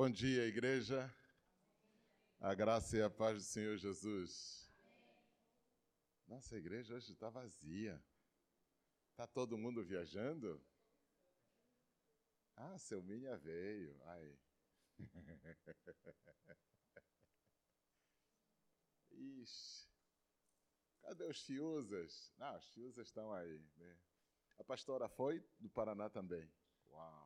Bom dia, igreja. A graça e a paz do Senhor Jesus. Nossa, a igreja hoje está vazia. Está todo mundo viajando? Ah, seu Minha veio. Ai. Ixi. Cadê os fiusas? Não, os fiusas estão aí. Né? A pastora foi do Paraná também. Uau.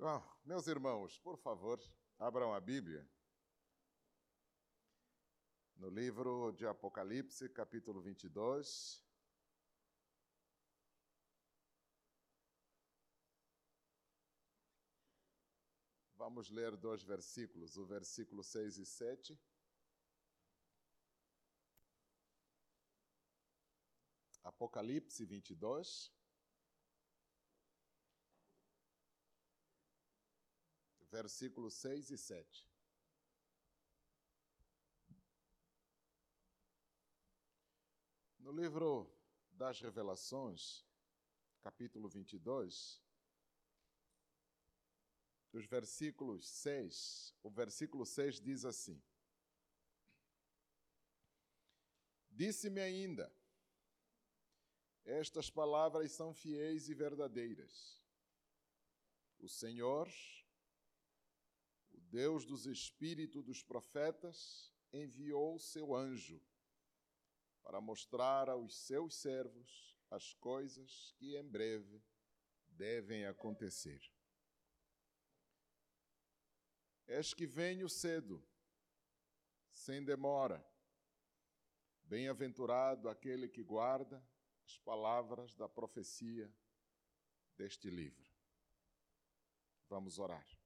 Bom, meus irmãos, por favor, abram a Bíblia. No livro de Apocalipse, capítulo 22. Vamos ler dois versículos, o versículo 6 e 7. Apocalipse 22. Versículos 6 e 7. No livro das Revelações, capítulo 22, dos versículos 6, o versículo 6 diz assim: Disse-me ainda, estas palavras são fiéis e verdadeiras. O Senhor, Deus dos espíritos dos profetas enviou seu anjo para mostrar aos seus servos as coisas que em breve devem acontecer. És que venho cedo, sem demora. Bem-aventurado aquele que guarda as palavras da profecia deste livro. Vamos orar.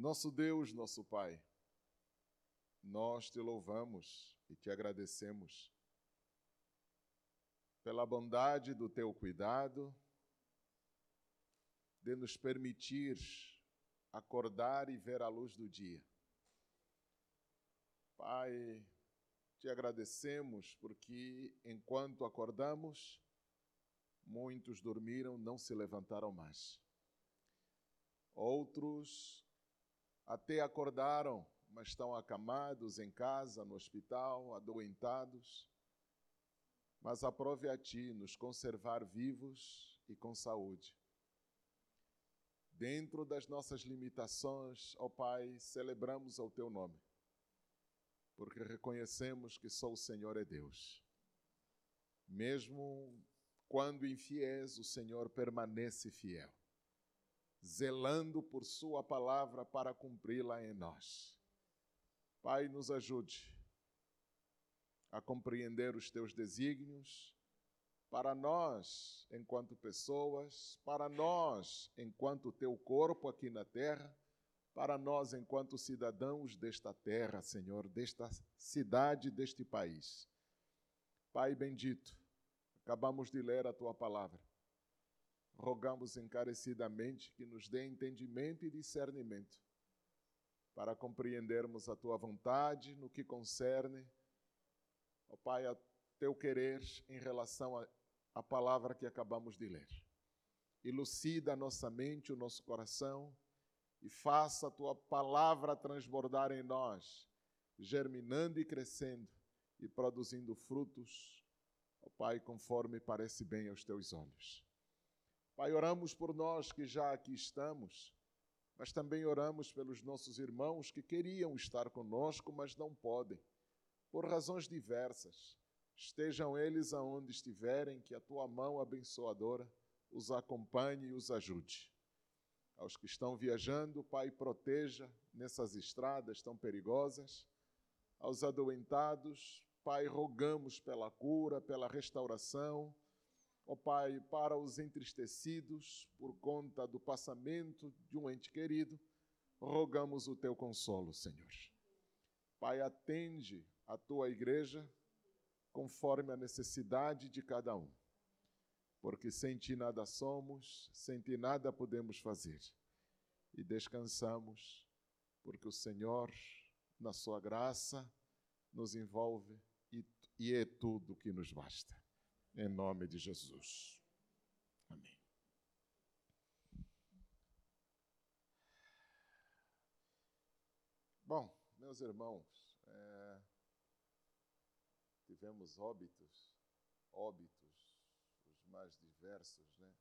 Nosso Deus, nosso Pai, nós te louvamos e te agradecemos pela bondade do teu cuidado, de nos permitir acordar e ver a luz do dia. Pai, te agradecemos porque enquanto acordamos, muitos dormiram, não se levantaram mais. Outros até acordaram, mas estão acamados em casa, no hospital, adoentados. Mas aprove a Ti nos conservar vivos e com saúde. Dentro das nossas limitações, ó Pai, celebramos ao Teu nome, porque reconhecemos que só o Senhor é Deus. Mesmo quando infiéis, o Senhor permanece fiel zelando por Sua palavra para cumpri-la em nós. Pai, nos ajude a compreender os Teus desígnios para nós, enquanto pessoas, para nós, enquanto Teu corpo aqui na terra, para nós, enquanto cidadãos desta terra, Senhor, desta cidade, deste país. Pai bendito, acabamos de ler a Tua palavra rogamos encarecidamente que nos dê entendimento e discernimento para compreendermos a tua vontade no que concerne, ó Pai, a teu querer em relação à palavra que acabamos de ler. Elucida a nossa mente, o nosso coração e faça a tua palavra transbordar em nós, germinando e crescendo e produzindo frutos, ó Pai, conforme parece bem aos teus olhos. Pai, oramos por nós que já aqui estamos, mas também oramos pelos nossos irmãos que queriam estar conosco, mas não podem, por razões diversas. Estejam eles aonde estiverem, que a tua mão abençoadora os acompanhe e os ajude. Aos que estão viajando, Pai, proteja nessas estradas tão perigosas. Aos adoentados, Pai, rogamos pela cura, pela restauração ó Pai, para os entristecidos por conta do passamento de um ente querido, rogamos o teu consolo, Senhor. Pai, atende a tua igreja conforme a necessidade de cada um, porque sem ti nada somos, sem ti nada podemos fazer. E descansamos, porque o Senhor, na sua graça, nos envolve e, e é tudo que nos basta. Em nome de Jesus. Amém. Bom, meus irmãos, é, tivemos óbitos, óbitos, os mais diversos, né?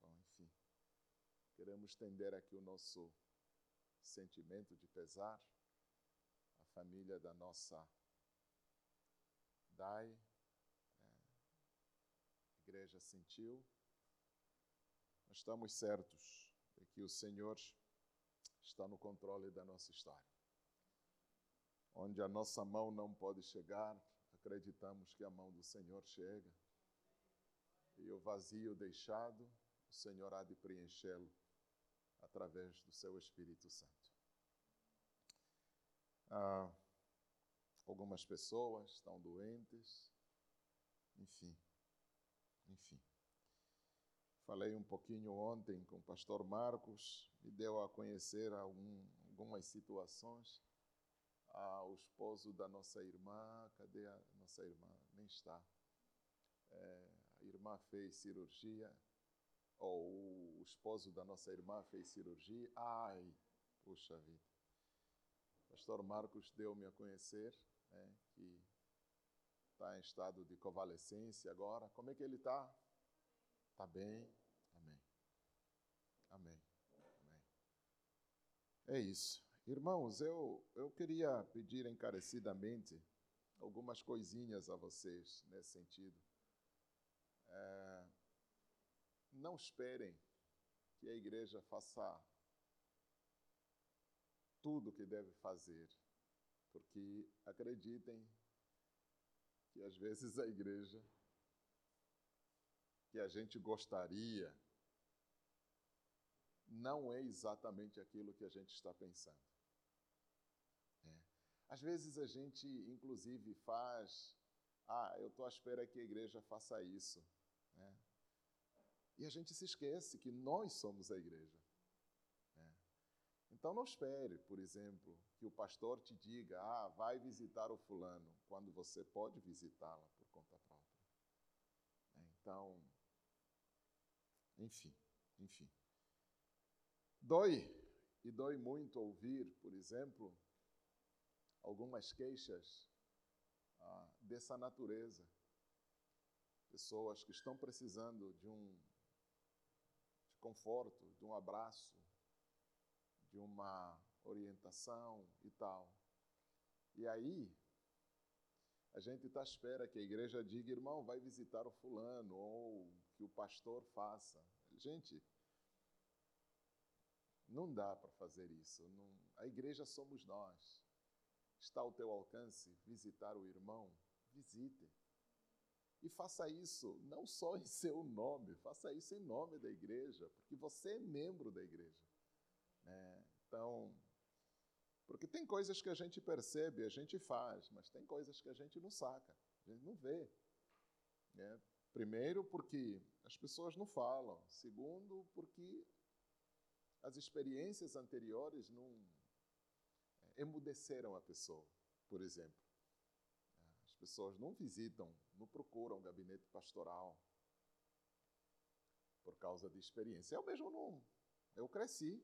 Bom, enfim, queremos estender aqui o nosso sentimento de pesar, a família da nossa Dai, né? a igreja sentiu. Nós estamos certos de que o Senhor está no controle da nossa história. Onde a nossa mão não pode chegar, acreditamos que a mão do Senhor chega. E o vazio deixado, o Senhor há de preenchê-lo através do seu Espírito Santo. Ah, algumas pessoas estão doentes, enfim, enfim. Falei um pouquinho ontem com o pastor Marcos, me deu a conhecer algum, algumas situações. Ah, o esposo da nossa irmã, cadê a nossa irmã? Nem está. É, a irmã fez cirurgia, ou o esposo da nossa irmã fez cirurgia. Ai, puxa vida. Pastor Marcos deu-me a conhecer né, que está em estado de convalescência agora. Como é que ele está? Está bem? Amém. Amém. Amém. É isso. Irmãos, eu, eu queria pedir encarecidamente algumas coisinhas a vocês nesse sentido. É, não esperem que a igreja faça tudo o que deve fazer, porque acreditem que às vezes a igreja que a gente gostaria não é exatamente aquilo que a gente está pensando. É. Às vezes a gente, inclusive, faz. Ah, eu estou à espera que a igreja faça isso. Né? E a gente se esquece que nós somos a igreja. Então não espere, por exemplo, que o pastor te diga: ah, vai visitar o fulano, quando você pode visitá-la por conta própria. Né? Então, enfim, enfim. Dói, e dói muito ouvir, por exemplo, algumas queixas ah, dessa natureza. Pessoas que estão precisando de um de conforto, de um abraço, de uma orientação e tal. E aí, a gente está à espera que a igreja diga, irmão, vai visitar o fulano, ou que o pastor faça. Gente, não dá para fazer isso. Não, a igreja somos nós. Está ao teu alcance visitar o irmão? Visite. E faça isso não só em seu nome, faça isso em nome da igreja, porque você é membro da igreja. Né? Então, porque tem coisas que a gente percebe, a gente faz, mas tem coisas que a gente não saca, a gente não vê. Né? Primeiro, porque as pessoas não falam. Segundo, porque as experiências anteriores não é, emudeceram a pessoa, por exemplo. As pessoas não visitam, não procuram gabinete pastoral por causa de experiência. Eu mesmo não. Eu cresci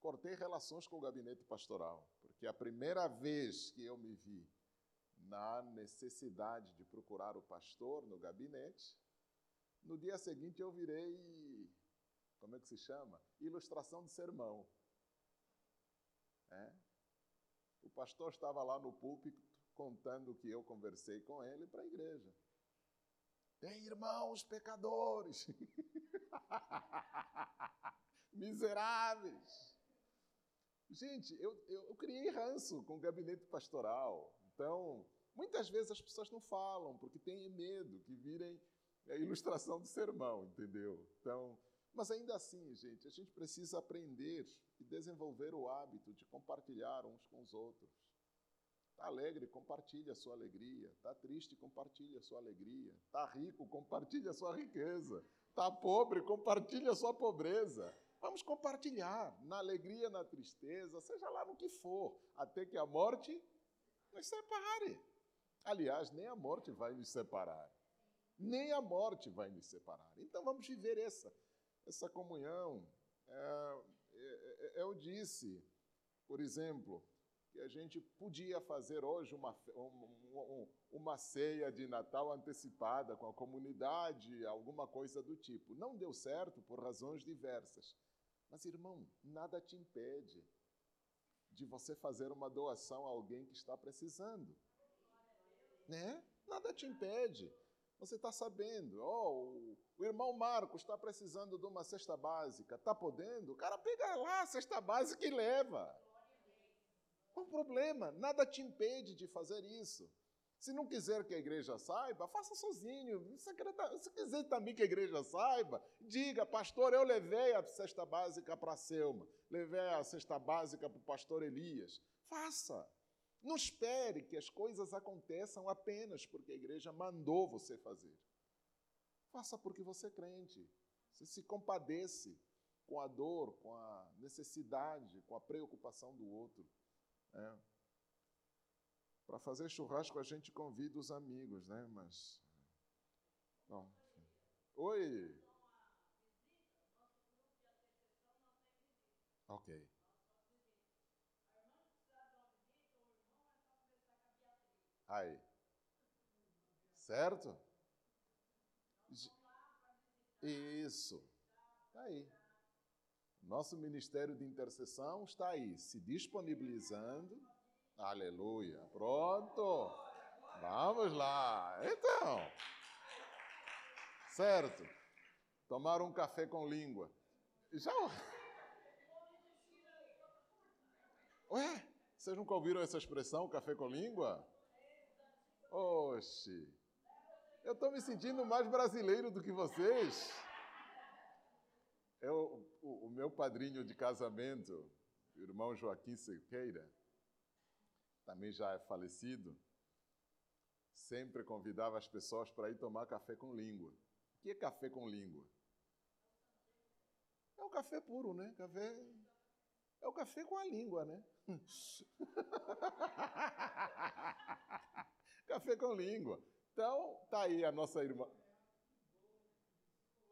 cortei relações com o gabinete pastoral, porque a primeira vez que eu me vi na necessidade de procurar o pastor no gabinete, no dia seguinte eu virei, como é que se chama? Ilustração de sermão. É? O pastor estava lá no púlpito contando que eu conversei com ele para a igreja. Tem irmãos pecadores, miseráveis, Gente, eu, eu, eu criei ranço com o gabinete pastoral. Então, muitas vezes as pessoas não falam porque têm medo que virem a ilustração do sermão, entendeu? Então, mas ainda assim, gente, a gente precisa aprender e desenvolver o hábito de compartilhar uns com os outros. Está alegre, compartilhe a sua alegria. Está triste, compartilhe a sua alegria. Está rico, compartilhe a sua riqueza. Está pobre, compartilhe a sua pobreza. Vamos compartilhar na alegria, na tristeza, seja lá no que for, até que a morte nos separe. Aliás, nem a morte vai nos separar. Nem a morte vai nos separar. Então vamos viver essa, essa comunhão. É, é, é eu disse, por exemplo, que a gente podia fazer hoje uma, uma, ceia de Natal antecipada com a comunidade, alguma coisa do tipo. Não deu certo por razões diversas. Mas, irmão, nada te impede de você fazer uma doação a alguém que está precisando. Né? Nada te impede. Você está sabendo, oh, o irmão Marco está precisando de uma cesta básica, está podendo? O cara pega lá a cesta básica e leva. Qual o problema? Nada te impede de fazer isso. Se não quiser que a igreja saiba, faça sozinho. Se quiser também que a igreja saiba, diga, pastor, eu levei a cesta básica para a Selma, levei a cesta básica para o pastor Elias. Faça. Não espere que as coisas aconteçam apenas porque a igreja mandou você fazer. Faça porque você é crente. Você se compadece com a dor, com a necessidade, com a preocupação do outro. É. Para fazer churrasco a gente convida os amigos, né? Mas. Bom. Oi! Ok. Aí. Certo? Isso. Está aí. Nosso ministério de intercessão está aí, se disponibilizando. Aleluia. Pronto. Vamos lá. Então. Certo. Tomar um café com língua. Já. Ué, vocês nunca ouviram essa expressão, café com língua? Oxe. Eu estou me sentindo mais brasileiro do que vocês. Eu, o, o meu padrinho de casamento, o irmão Joaquim Sequeira, também já é falecido, sempre convidava as pessoas para ir tomar café com língua. O que é café com língua? É o café puro, né? Café é o café com a língua, né? café com língua. Então, tá aí a nossa irmã.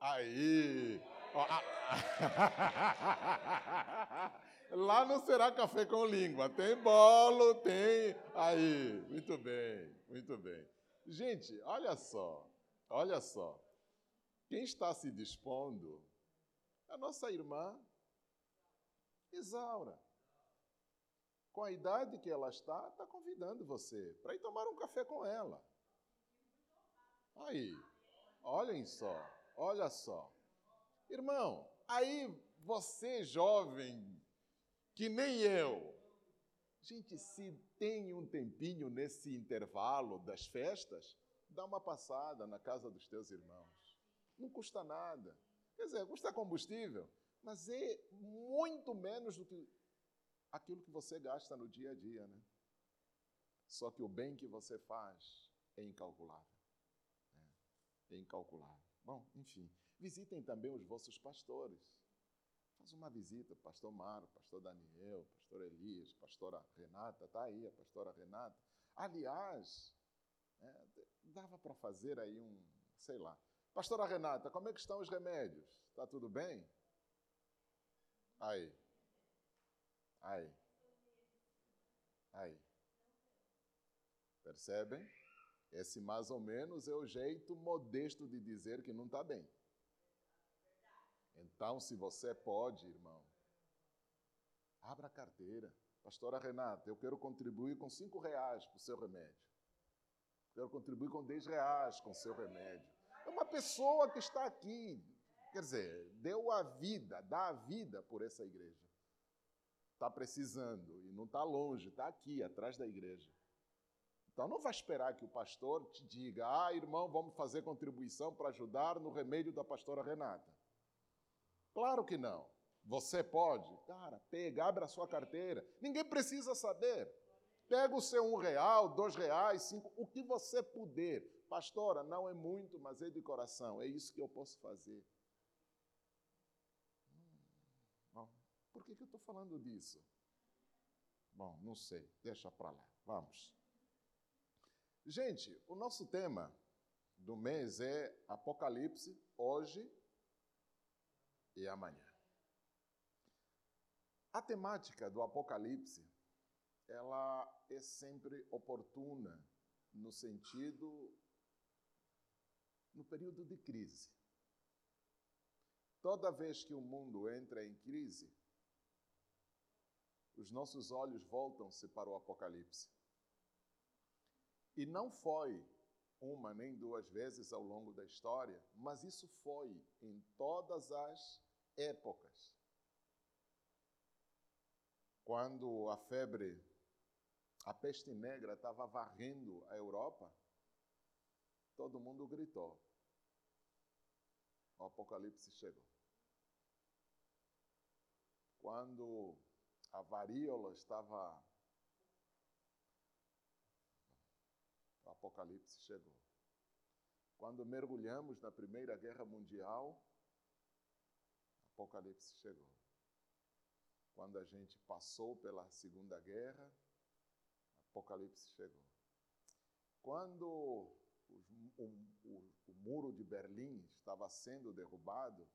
Aí. Lá não será café com língua. Tem bolo, tem. Aí. Muito bem, muito bem. Gente, olha só. Olha só. Quem está se dispondo é a nossa irmã Isaura. Com a idade que ela está, está convidando você para ir tomar um café com ela. Aí, olhem só, olha só. Irmão, aí você jovem, que nem eu, gente, se tem um tempinho nesse intervalo das festas, dá uma passada na casa dos teus irmãos. Não custa nada. Quer dizer, custa combustível, mas é muito menos do que aquilo que você gasta no dia a dia, né? Só que o bem que você faz é incalculável. Né? É incalculável. Bom, enfim. Visitem também os vossos pastores. Faz uma visita, pastor Maro, pastor Daniel, pastor Elias, pastora Renata, está aí a pastora Renata. Aliás, é, dava para fazer aí um, sei lá. Pastora Renata, como é que estão os remédios? Está tudo bem? Aí. Aí. Aí. Percebem? Esse mais ou menos é o jeito modesto de dizer que não está bem. Então, se você pode, irmão, abra a carteira. Pastora Renata, eu quero contribuir com cinco reais para o seu remédio. Quero contribuir com dez reais com o seu remédio. É uma pessoa que está aqui, quer dizer, deu a vida, dá a vida por essa igreja. Está precisando e não está longe, está aqui, atrás da igreja. Então não vai esperar que o pastor te diga, ah, irmão, vamos fazer contribuição para ajudar no remédio da pastora Renata. Claro que não. Você pode? Cara, pega, abre a sua carteira. Ninguém precisa saber. Pega o seu um real, dois reais, cinco, o que você puder. Pastora, não é muito, mas é de coração. É isso que eu posso fazer. Hum, bom, por que, que eu estou falando disso? Bom, não sei. Deixa para lá. Vamos. Gente, o nosso tema do mês é Apocalipse, hoje e amanhã. A temática do Apocalipse, ela é sempre oportuna no sentido no período de crise. Toda vez que o mundo entra em crise, os nossos olhos voltam-se para o Apocalipse. E não foi uma nem duas vezes ao longo da história, mas isso foi em todas as épocas. Quando a febre, a peste negra estava varrendo a Europa, todo mundo gritou. O Apocalipse chegou. Quando a varíola estava o Apocalipse chegou. Quando mergulhamos na Primeira Guerra Mundial, Apocalipse chegou. Quando a gente passou pela Segunda Guerra, Apocalipse chegou. Quando o, o, o muro de Berlim estava sendo derrubado,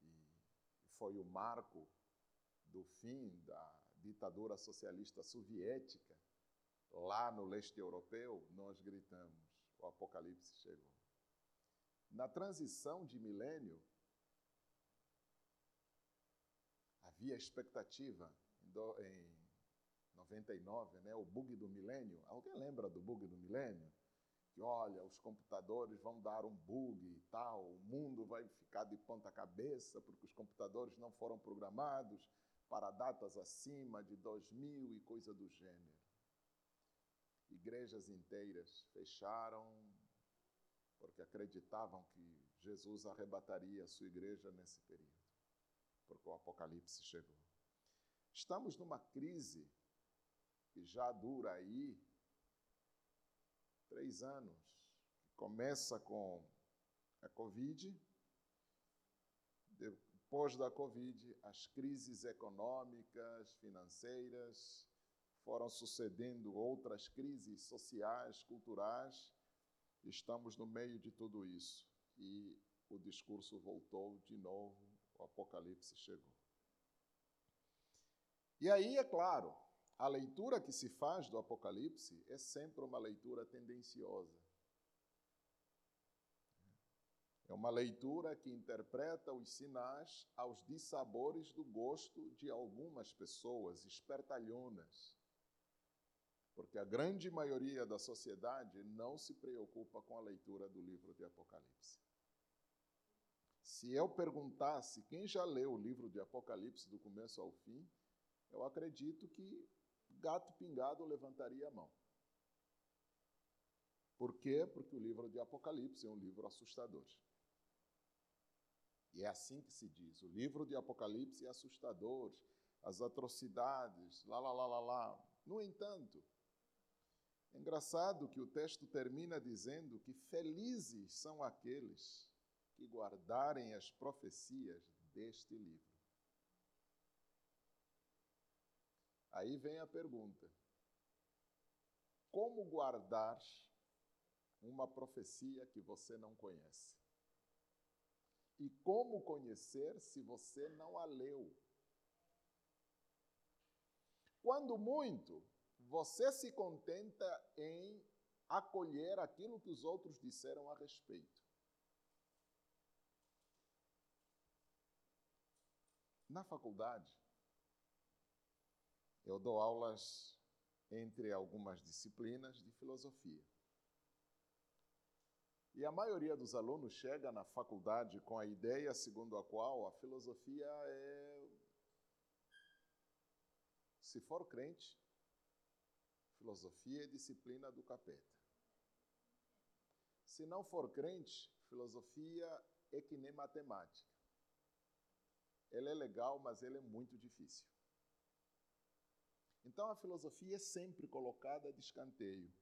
e foi o marco do fim da ditadura socialista soviética, lá no leste europeu, nós gritamos: o apocalipse chegou. Na transição de milênio, havia expectativa em 99, né, o bug do milênio. Alguém lembra do bug do milênio? Que olha, os computadores vão dar um bug e tal, o mundo vai ficar de ponta cabeça porque os computadores não foram programados para datas acima de 2000 e coisa do gênero. Igrejas inteiras fecharam porque acreditavam que Jesus arrebataria a sua igreja nesse período, porque o Apocalipse chegou. Estamos numa crise que já dura aí três anos, começa com a Covid, depois da Covid, as crises econômicas, financeiras, foram sucedendo outras crises sociais, culturais. Estamos no meio de tudo isso. E o discurso voltou de novo, o Apocalipse chegou. E aí, é claro, a leitura que se faz do Apocalipse é sempre uma leitura tendenciosa. É uma leitura que interpreta os sinais aos dissabores do gosto de algumas pessoas espertalhonas. Porque a grande maioria da sociedade não se preocupa com a leitura do livro de Apocalipse. Se eu perguntasse quem já leu o livro de Apocalipse do começo ao fim, eu acredito que gato pingado levantaria a mão. Por quê? Porque o livro de Apocalipse é um livro assustador. E é assim que se diz. O livro de Apocalipse é assustador, as atrocidades, lá, lá, lá, lá, lá. No entanto, é engraçado que o texto termina dizendo que felizes são aqueles que guardarem as profecias deste livro. Aí vem a pergunta: como guardar uma profecia que você não conhece? E como conhecer se você não a leu? Quando muito, você se contenta em acolher aquilo que os outros disseram a respeito. Na faculdade, eu dou aulas entre algumas disciplinas de filosofia. E a maioria dos alunos chega na faculdade com a ideia segundo a qual a filosofia é. Se for crente, filosofia é disciplina do capeta. Se não for crente, filosofia é que nem matemática. Ela é legal, mas ela é muito difícil. Então a filosofia é sempre colocada de escanteio.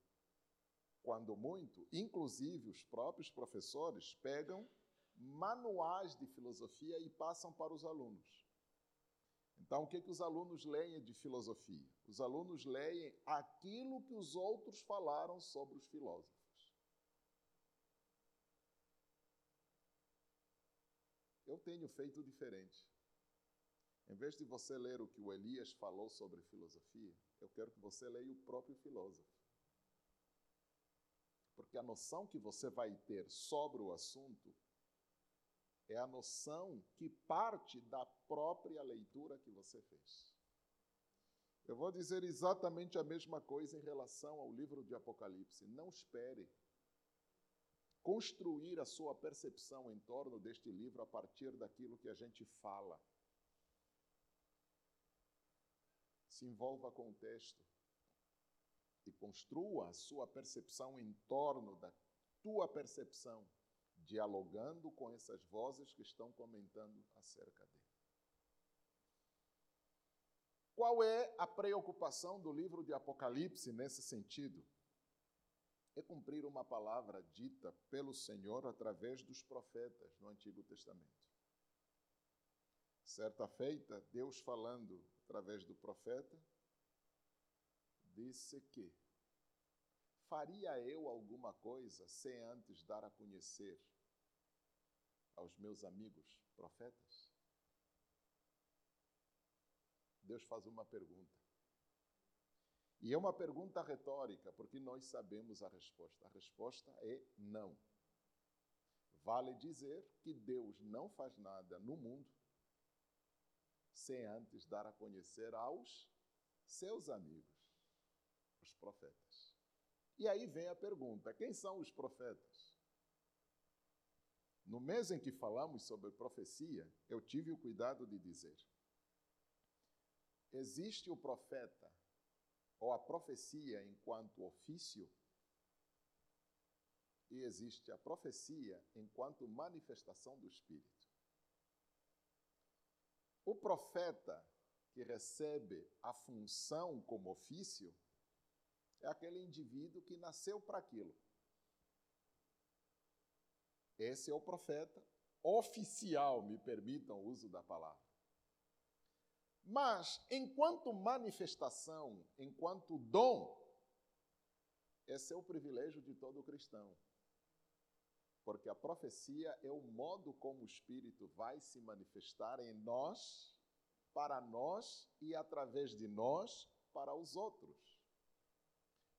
Quando muito, inclusive os próprios professores pegam manuais de filosofia e passam para os alunos. Então, o que, que os alunos leem de filosofia? Os alunos leem aquilo que os outros falaram sobre os filósofos. Eu tenho feito diferente. Em vez de você ler o que o Elias falou sobre filosofia, eu quero que você leia o próprio filósofo. Porque a noção que você vai ter sobre o assunto é a noção que parte da própria leitura que você fez. Eu vou dizer exatamente a mesma coisa em relação ao livro de Apocalipse. Não espere construir a sua percepção em torno deste livro a partir daquilo que a gente fala. Se envolva com o texto e construa a sua percepção em torno da tua percepção, dialogando com essas vozes que estão comentando acerca dele. Qual é a preocupação do livro de Apocalipse nesse sentido? é cumprir uma palavra dita pelo Senhor através dos profetas no Antigo Testamento. Certa feita, Deus falando através do profeta, disse que faria eu alguma coisa sem antes dar a conhecer aos meus amigos profetas? Deus faz uma pergunta. E é uma pergunta retórica, porque nós sabemos a resposta. A resposta é não. Vale dizer que Deus não faz nada no mundo sem antes dar a conhecer aos seus amigos, os profetas. E aí vem a pergunta: quem são os profetas? No mês em que falamos sobre profecia, eu tive o cuidado de dizer: existe o profeta ou a profecia enquanto ofício, e existe a profecia enquanto manifestação do Espírito. O profeta que recebe a função como ofício é aquele indivíduo que nasceu para aquilo. Esse é o profeta oficial, me permitam o uso da palavra. Mas, enquanto manifestação, enquanto dom, esse é o privilégio de todo cristão. Porque a profecia é o modo como o Espírito vai se manifestar em nós, para nós e através de nós para os outros.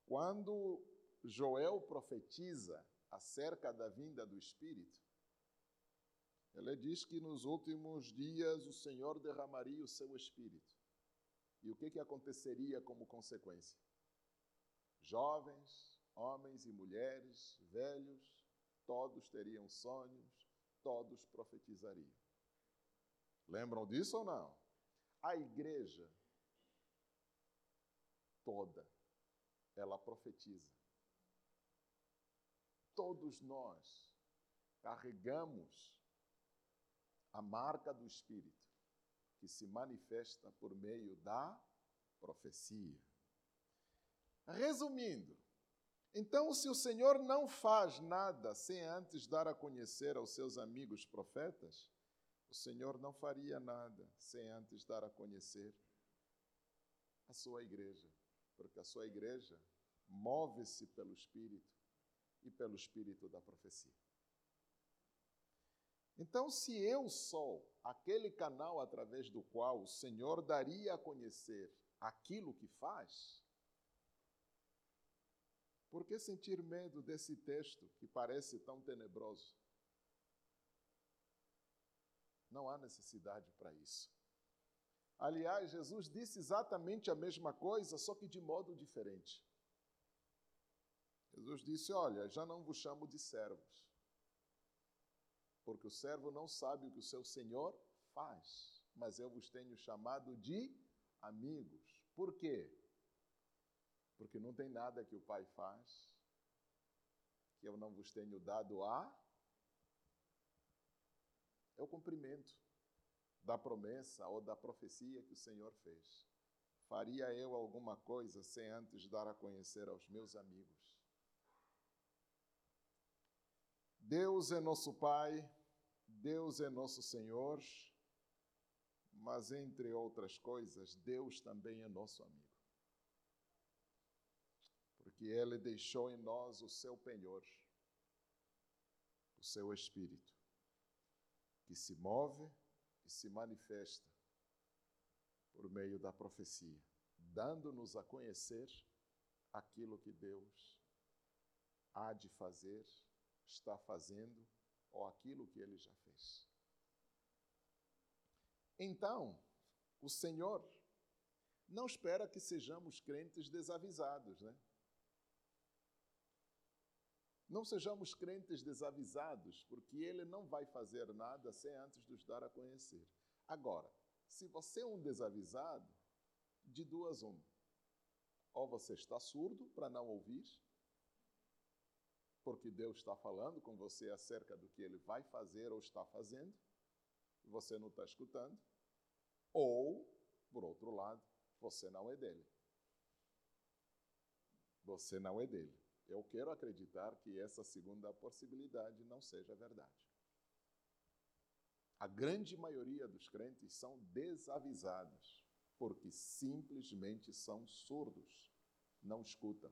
Quando Joel profetiza acerca da vinda do Espírito, ela diz que nos últimos dias o Senhor derramaria o seu espírito. E o que, que aconteceria como consequência? Jovens, homens e mulheres, velhos, todos teriam sonhos, todos profetizariam. Lembram disso ou não? A igreja toda, ela profetiza. Todos nós carregamos a marca do Espírito, que se manifesta por meio da profecia. Resumindo, então, se o Senhor não faz nada sem antes dar a conhecer aos seus amigos profetas, o Senhor não faria nada sem antes dar a conhecer a sua igreja, porque a sua igreja move-se pelo Espírito e pelo Espírito da profecia. Então, se eu sou aquele canal através do qual o Senhor daria a conhecer aquilo que faz, por que sentir medo desse texto que parece tão tenebroso? Não há necessidade para isso. Aliás, Jesus disse exatamente a mesma coisa, só que de modo diferente. Jesus disse: Olha, já não vos chamo de servos, porque o servo não sabe o que o seu senhor faz, mas eu vos tenho chamado de amigos. Por quê? Porque não tem nada que o Pai faz que eu não vos tenho dado a é o cumprimento da promessa ou da profecia que o Senhor fez. Faria eu alguma coisa sem antes dar a conhecer aos meus amigos? Deus é nosso Pai, Deus é nosso Senhor, Mas, entre outras coisas, Deus também é nosso amigo. Porque Ele deixou em nós o seu penhor, o seu espírito, que se move e se manifesta por meio da profecia, dando-nos a conhecer aquilo que Deus há de fazer, está fazendo, ou aquilo que ele já fez. Então, o Senhor não espera que sejamos crentes desavisados, né? Não sejamos crentes desavisados, porque Ele não vai fazer nada sem antes nos dar a conhecer. Agora, se você é um desavisado, de duas uma. Ou você está surdo para não ouvir, porque Deus está falando com você acerca do que Ele vai fazer ou está fazendo, você não está escutando. Ou, por outro lado, você não é dele. Você não é dele. Eu quero acreditar que essa segunda possibilidade não seja verdade. A grande maioria dos crentes são desavisados, porque simplesmente são surdos, não escutam,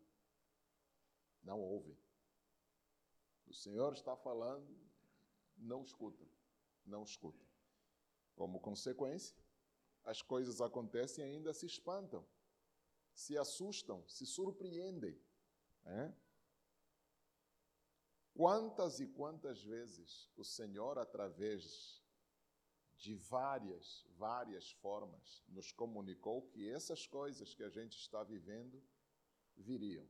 não ouvem. O Senhor está falando, não escutam, não escutam. Como consequência, as coisas acontecem e ainda se espantam, se assustam, se surpreendem. Né? Quantas e quantas vezes o Senhor, através de várias, várias formas, nos comunicou que essas coisas que a gente está vivendo viriam.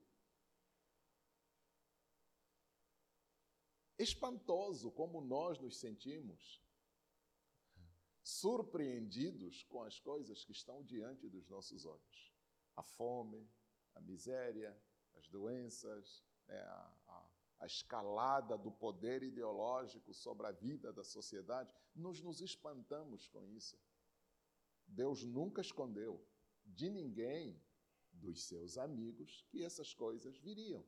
Espantoso como nós nos sentimos surpreendidos com as coisas que estão diante dos nossos olhos. A fome, a miséria, as doenças, né, a, a, escalada do poder ideológico sobre a vida da sociedade, nós nos espantamos com isso. Deus nunca escondeu de ninguém, dos seus amigos, que essas coisas viriam.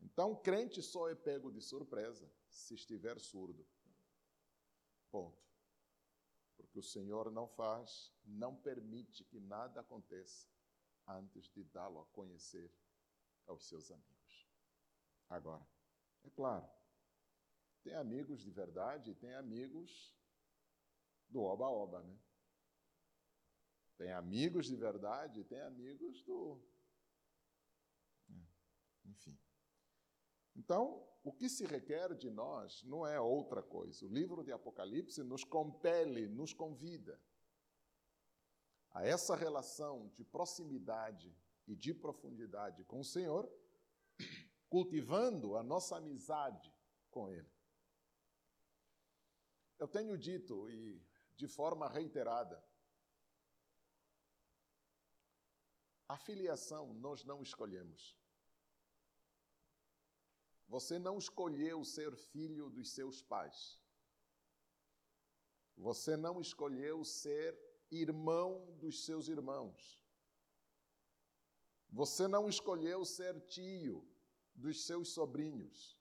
Então, crente só é pego de surpresa se estiver surdo. Ponto. Porque o Senhor não faz, não permite que nada aconteça antes de dá-lo a conhecer aos seus amigos. Agora, é claro, tem amigos de verdade e tem amigos do oba-oba, né? Tem amigos de verdade e tem amigos do. É, enfim. Então, o que se requer de nós não é outra coisa. O livro de Apocalipse nos compele, nos convida a essa relação de proximidade e de profundidade com o Senhor, cultivando a nossa amizade com Ele. Eu tenho dito, e de forma reiterada, a filiação nós não escolhemos. Você não escolheu ser filho dos seus pais. Você não escolheu ser irmão dos seus irmãos. Você não escolheu ser tio dos seus sobrinhos.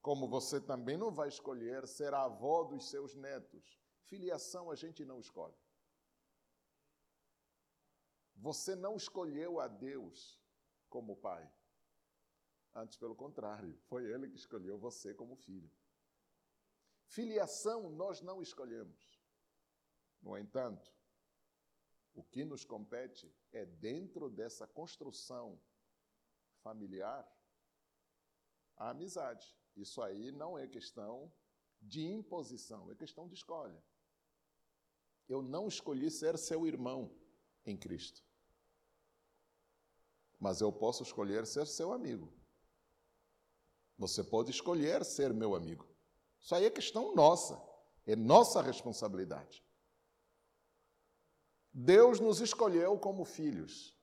Como você também não vai escolher ser avó dos seus netos. Filiação a gente não escolhe. Você não escolheu a Deus como pai. Antes, pelo contrário, foi Ele que escolheu você como filho. Filiação nós não escolhemos. No entanto, o que nos compete é, dentro dessa construção familiar, a amizade. Isso aí não é questão de imposição, é questão de escolha. Eu não escolhi ser seu irmão em Cristo, mas eu posso escolher ser seu amigo. Você pode escolher ser meu amigo. Isso aí é questão nossa, é nossa responsabilidade. Deus nos escolheu como filhos.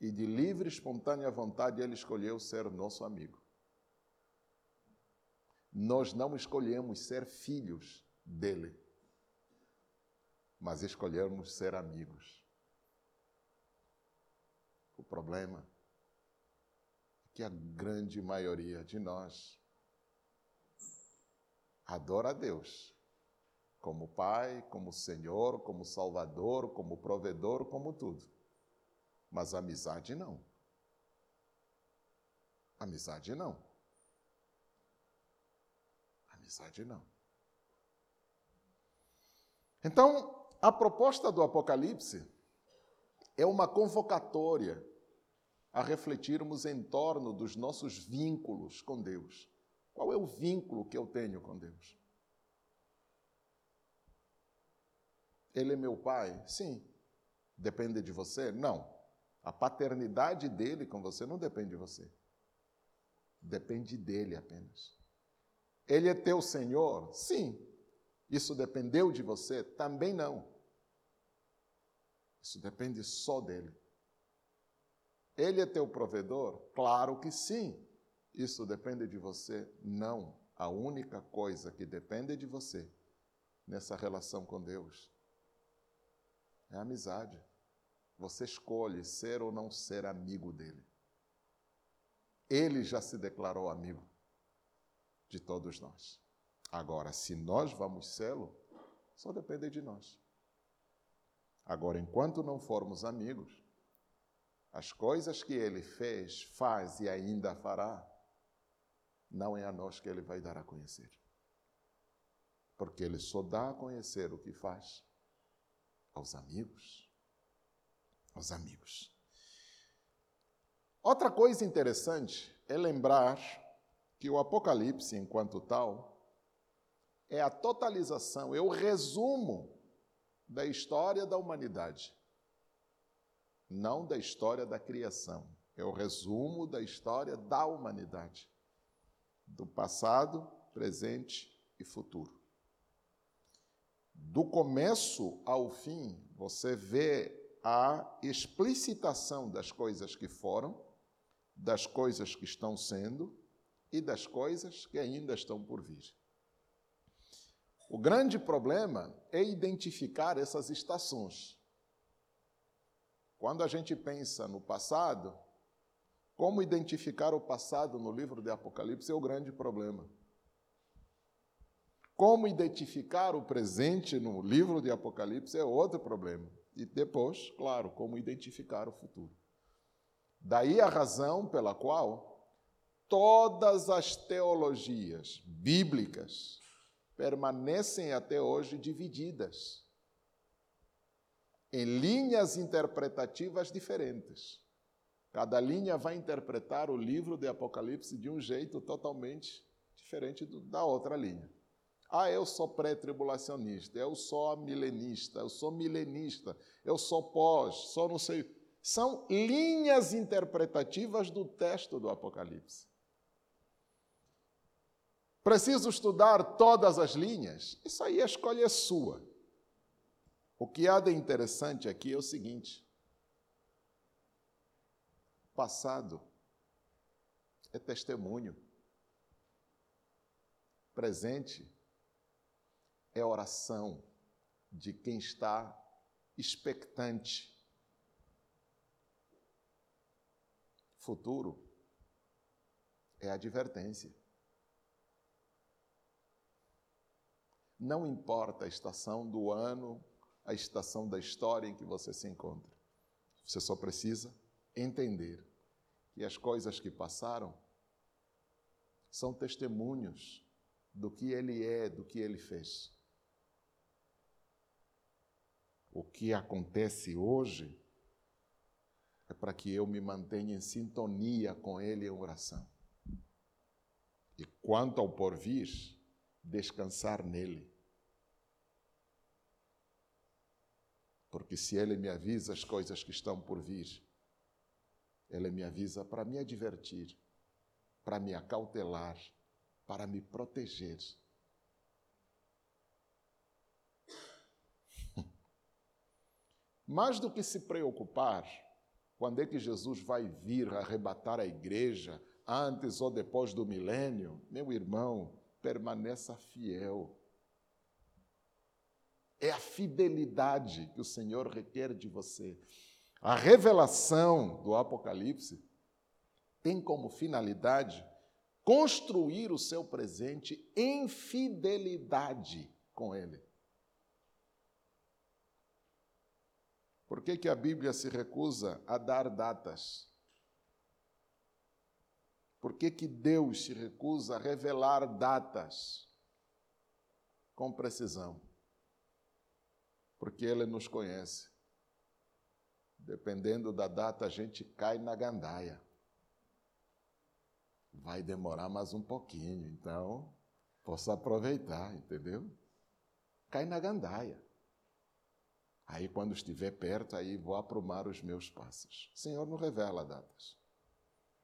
E de livre, espontânea vontade, Ele escolheu ser nosso amigo. Nós não escolhemos ser filhos dele, mas escolhemos ser amigos. O problema é que a grande maioria de nós Adora a Deus como Pai, como Senhor, como Salvador, como provedor, como tudo. Mas amizade não. Amizade não. Amizade não. Então, a proposta do Apocalipse é uma convocatória a refletirmos em torno dos nossos vínculos com Deus. Qual é o vínculo que eu tenho com Deus? Ele é meu pai? Sim. Depende de você? Não. A paternidade dele com você não depende de você. Depende dele apenas. Ele é teu Senhor? Sim. Isso dependeu de você? Também não. Isso depende só dele. Ele é teu provedor? Claro que sim. Isso depende de você? Não. A única coisa que depende de você nessa relação com Deus é amizade. Você escolhe ser ou não ser amigo dele. Ele já se declarou amigo de todos nós. Agora, se nós vamos sê-lo, só depende de nós. Agora, enquanto não formos amigos, as coisas que ele fez, faz e ainda fará, não é a nós que ele vai dar a conhecer. Porque ele só dá a conhecer o que faz aos amigos. Aos amigos. Outra coisa interessante é lembrar que o Apocalipse, enquanto tal, é a totalização, é o resumo da história da humanidade não da história da criação. É o resumo da história da humanidade, do passado, presente e futuro. Do começo ao fim, você vê a explicitação das coisas que foram, das coisas que estão sendo e das coisas que ainda estão por vir. O grande problema é identificar essas estações. Quando a gente pensa no passado, como identificar o passado no livro de Apocalipse é o grande problema. Como identificar o presente no livro de Apocalipse é outro problema. E depois, claro, como identificar o futuro. Daí a razão pela qual todas as teologias bíblicas permanecem até hoje divididas em linhas interpretativas diferentes. Cada linha vai interpretar o livro de Apocalipse de um jeito totalmente diferente da outra linha. Ah, eu sou pré-tribulacionista, eu sou milenista, eu sou milenista, eu sou pós, sou não sei. São linhas interpretativas do texto do Apocalipse. Preciso estudar todas as linhas? Isso aí a escolha é sua. O que há de interessante aqui é o seguinte: passado é testemunho, presente é oração de quem está expectante, futuro é advertência. Não importa a estação do ano, a estação da história em que você se encontra. Você só precisa entender que as coisas que passaram são testemunhos do que ele é, do que ele fez. O que acontece hoje é para que eu me mantenha em sintonia com ele em oração. E quanto ao porvir, descansar nele. Porque se Ele me avisa as coisas que estão por vir, Ele me avisa para me advertir, para me acautelar, para me proteger. Mais do que se preocupar quando é que Jesus vai vir arrebatar a igreja, antes ou depois do milênio, meu irmão, permaneça fiel é a fidelidade que o Senhor requer de você. A revelação do Apocalipse tem como finalidade construir o seu presente em fidelidade com Ele. Por que, que a Bíblia se recusa a dar datas? Por que, que Deus se recusa a revelar datas com precisão? Porque Ele nos conhece. Dependendo da data, a gente cai na gandaia. Vai demorar mais um pouquinho, então posso aproveitar, entendeu? Cai na gandaia. Aí, quando estiver perto, aí vou aprumar os meus passos. O Senhor não revela datas.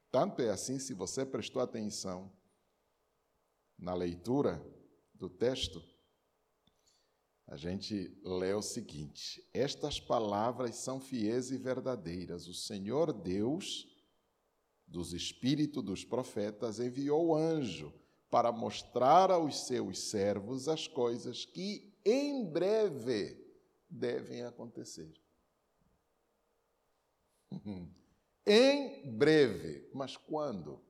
Tanto é assim, se você prestou atenção na leitura do texto, a gente lê o seguinte: Estas palavras são fiéis e verdadeiras. O Senhor Deus, dos espíritos dos profetas, enviou o anjo para mostrar aos seus servos as coisas que em breve devem acontecer. em breve, mas quando?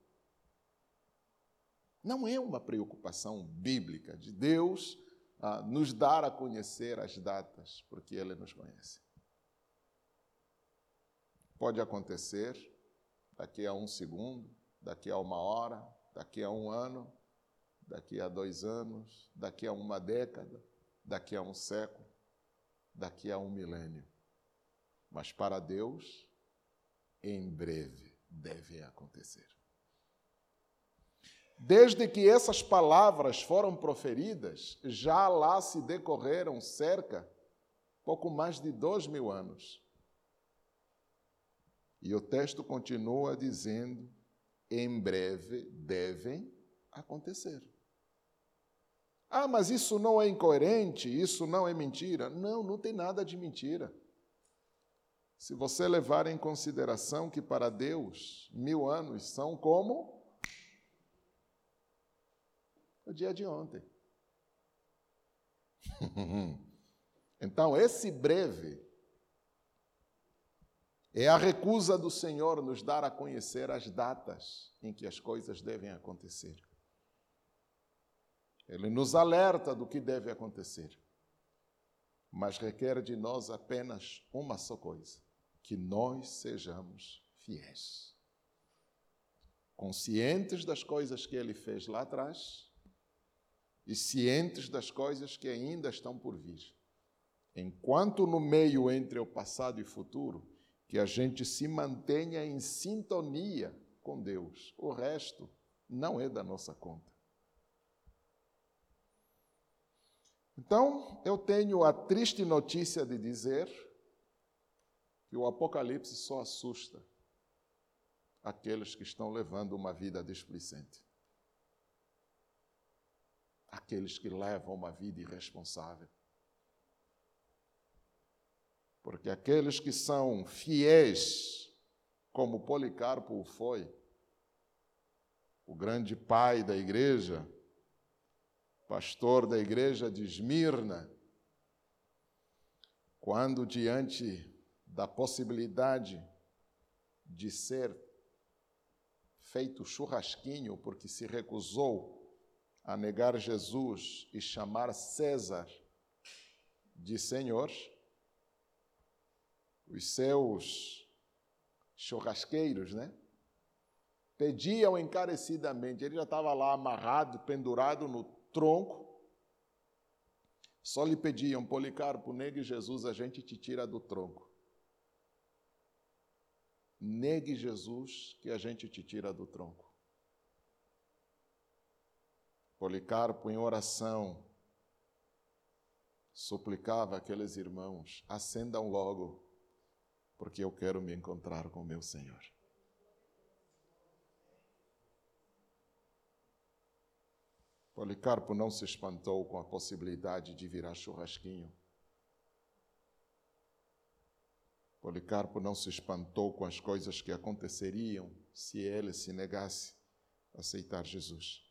Não é uma preocupação bíblica de Deus ah, nos dar a conhecer as datas, porque Ele nos conhece. Pode acontecer daqui a um segundo, daqui a uma hora, daqui a um ano, daqui a dois anos, daqui a uma década, daqui a um século daqui a um milênio. Mas para Deus, em breve deve acontecer. Desde que essas palavras foram proferidas, já lá se decorreram cerca, pouco mais de dois mil anos. E o texto continua dizendo: em breve devem acontecer. Ah, mas isso não é incoerente, isso não é mentira. Não, não tem nada de mentira. Se você levar em consideração que para Deus mil anos são como o dia de ontem. então, esse breve é a recusa do Senhor nos dar a conhecer as datas em que as coisas devem acontecer. Ele nos alerta do que deve acontecer, mas requer de nós apenas uma só coisa: que nós sejamos fiéis. Conscientes das coisas que ele fez lá atrás e cientes das coisas que ainda estão por vir. Enquanto no meio entre o passado e o futuro, que a gente se mantenha em sintonia com Deus. O resto não é da nossa conta. Então, eu tenho a triste notícia de dizer que o Apocalipse só assusta aqueles que estão levando uma vida displicente. Aqueles que levam uma vida irresponsável. Porque aqueles que são fiéis, como Policarpo foi, o grande pai da igreja, pastor da igreja de Esmirna, quando diante da possibilidade de ser feito churrasquinho, porque se recusou a negar Jesus e chamar César de Senhor, os seus churrasqueiros, né? Pediam encarecidamente, ele já estava lá amarrado, pendurado no tronco. Só lhe pediam, Policarpo, negue Jesus, a gente te tira do tronco. Negue Jesus, que a gente te tira do tronco. Policarpo, em oração, suplicava aqueles irmãos: acendam logo, porque eu quero me encontrar com meu Senhor. Policarpo não se espantou com a possibilidade de virar churrasquinho. Policarpo não se espantou com as coisas que aconteceriam se ele se negasse a aceitar Jesus.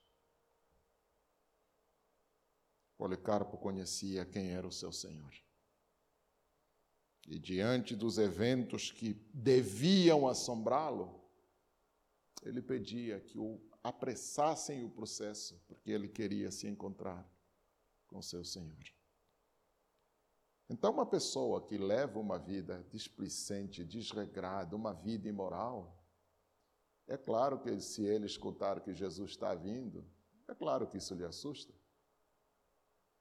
Policarpo conhecia quem era o seu Senhor. E diante dos eventos que deviam assombrá-lo, ele pedia que o apressassem o processo, porque ele queria se encontrar com seu Senhor. Então, uma pessoa que leva uma vida displicente, desregrada, uma vida imoral, é claro que se ele escutar que Jesus está vindo, é claro que isso lhe assusta.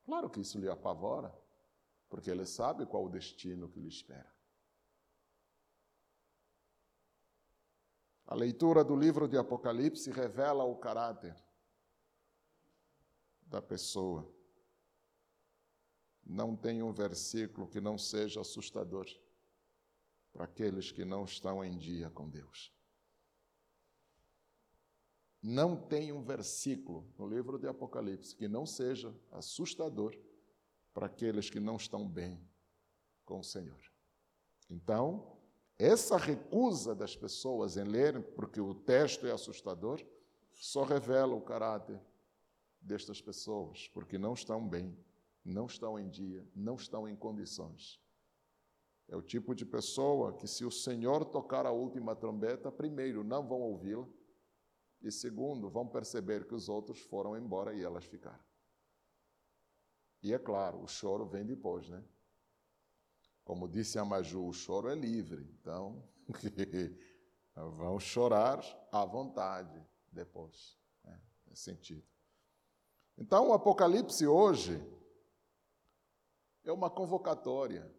Claro que isso lhe apavora, porque ele sabe qual o destino que lhe espera. A leitura do livro de Apocalipse revela o caráter da pessoa. Não tem um versículo que não seja assustador para aqueles que não estão em dia com Deus. Não tem um versículo no livro de Apocalipse que não seja assustador para aqueles que não estão bem com o Senhor. Então, essa recusa das pessoas em lerem, porque o texto é assustador, só revela o caráter destas pessoas, porque não estão bem, não estão em dia, não estão em condições. É o tipo de pessoa que, se o Senhor tocar a última trombeta, primeiro, não vão ouvi-la, e segundo, vão perceber que os outros foram embora e elas ficaram. E é claro, o choro vem depois, né? Como disse a Maju, o choro é livre, então vão chorar à vontade depois, né? sentido. Então, o Apocalipse hoje é uma convocatória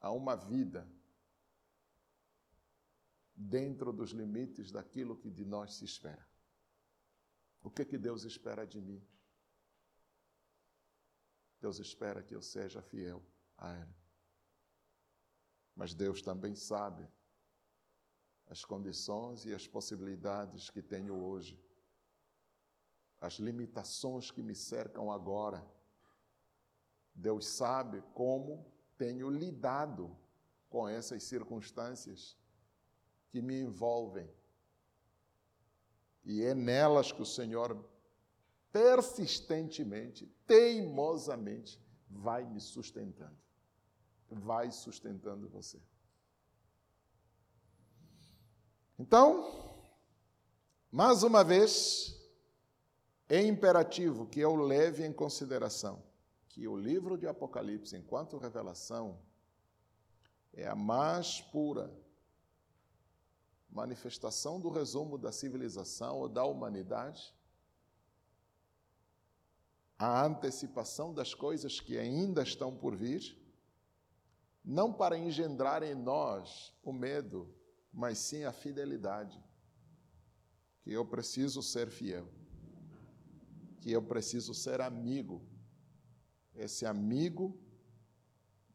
a uma vida dentro dos limites daquilo que de nós se espera. O que, que Deus espera de mim? Deus espera que eu seja fiel a Ele. Mas Deus também sabe as condições e as possibilidades que tenho hoje, as limitações que me cercam agora. Deus sabe como tenho lidado com essas circunstâncias que me envolvem e é nelas que o Senhor persistentemente, teimosamente, vai me sustentando. Vai sustentando você. Então, mais uma vez, é imperativo que eu leve em consideração que o livro de Apocalipse, enquanto revelação, é a mais pura manifestação do resumo da civilização ou da humanidade, a antecipação das coisas que ainda estão por vir, não para engendrar em nós o medo, mas sim a fidelidade. Que eu preciso ser fiel, que eu preciso ser amigo, esse amigo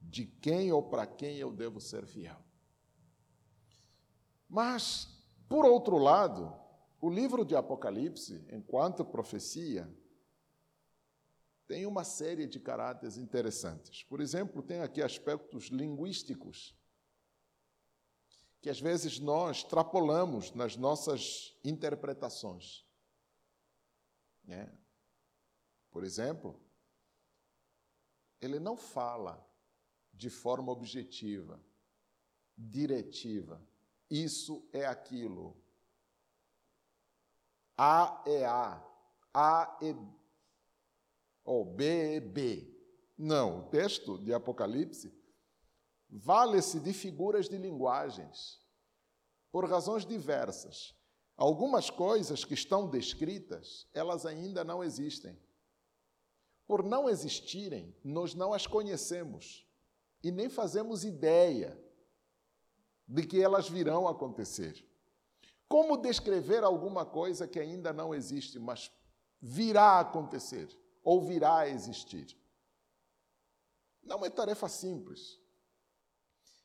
de quem ou para quem eu devo ser fiel. Mas, por outro lado, o livro de Apocalipse, enquanto profecia, tem uma série de caráteres interessantes. Por exemplo, tem aqui aspectos linguísticos que às vezes nós extrapolamos nas nossas interpretações. Né? Por exemplo, ele não fala de forma objetiva, diretiva. Isso é aquilo. A é A. A é ou B é B. Não, o texto de Apocalipse vale-se de figuras de linguagens por razões diversas. Algumas coisas que estão descritas, elas ainda não existem. Por não existirem, nós não as conhecemos e nem fazemos ideia de que elas virão acontecer. Como descrever alguma coisa que ainda não existe, mas virá a acontecer ou virá a existir? Não é tarefa simples.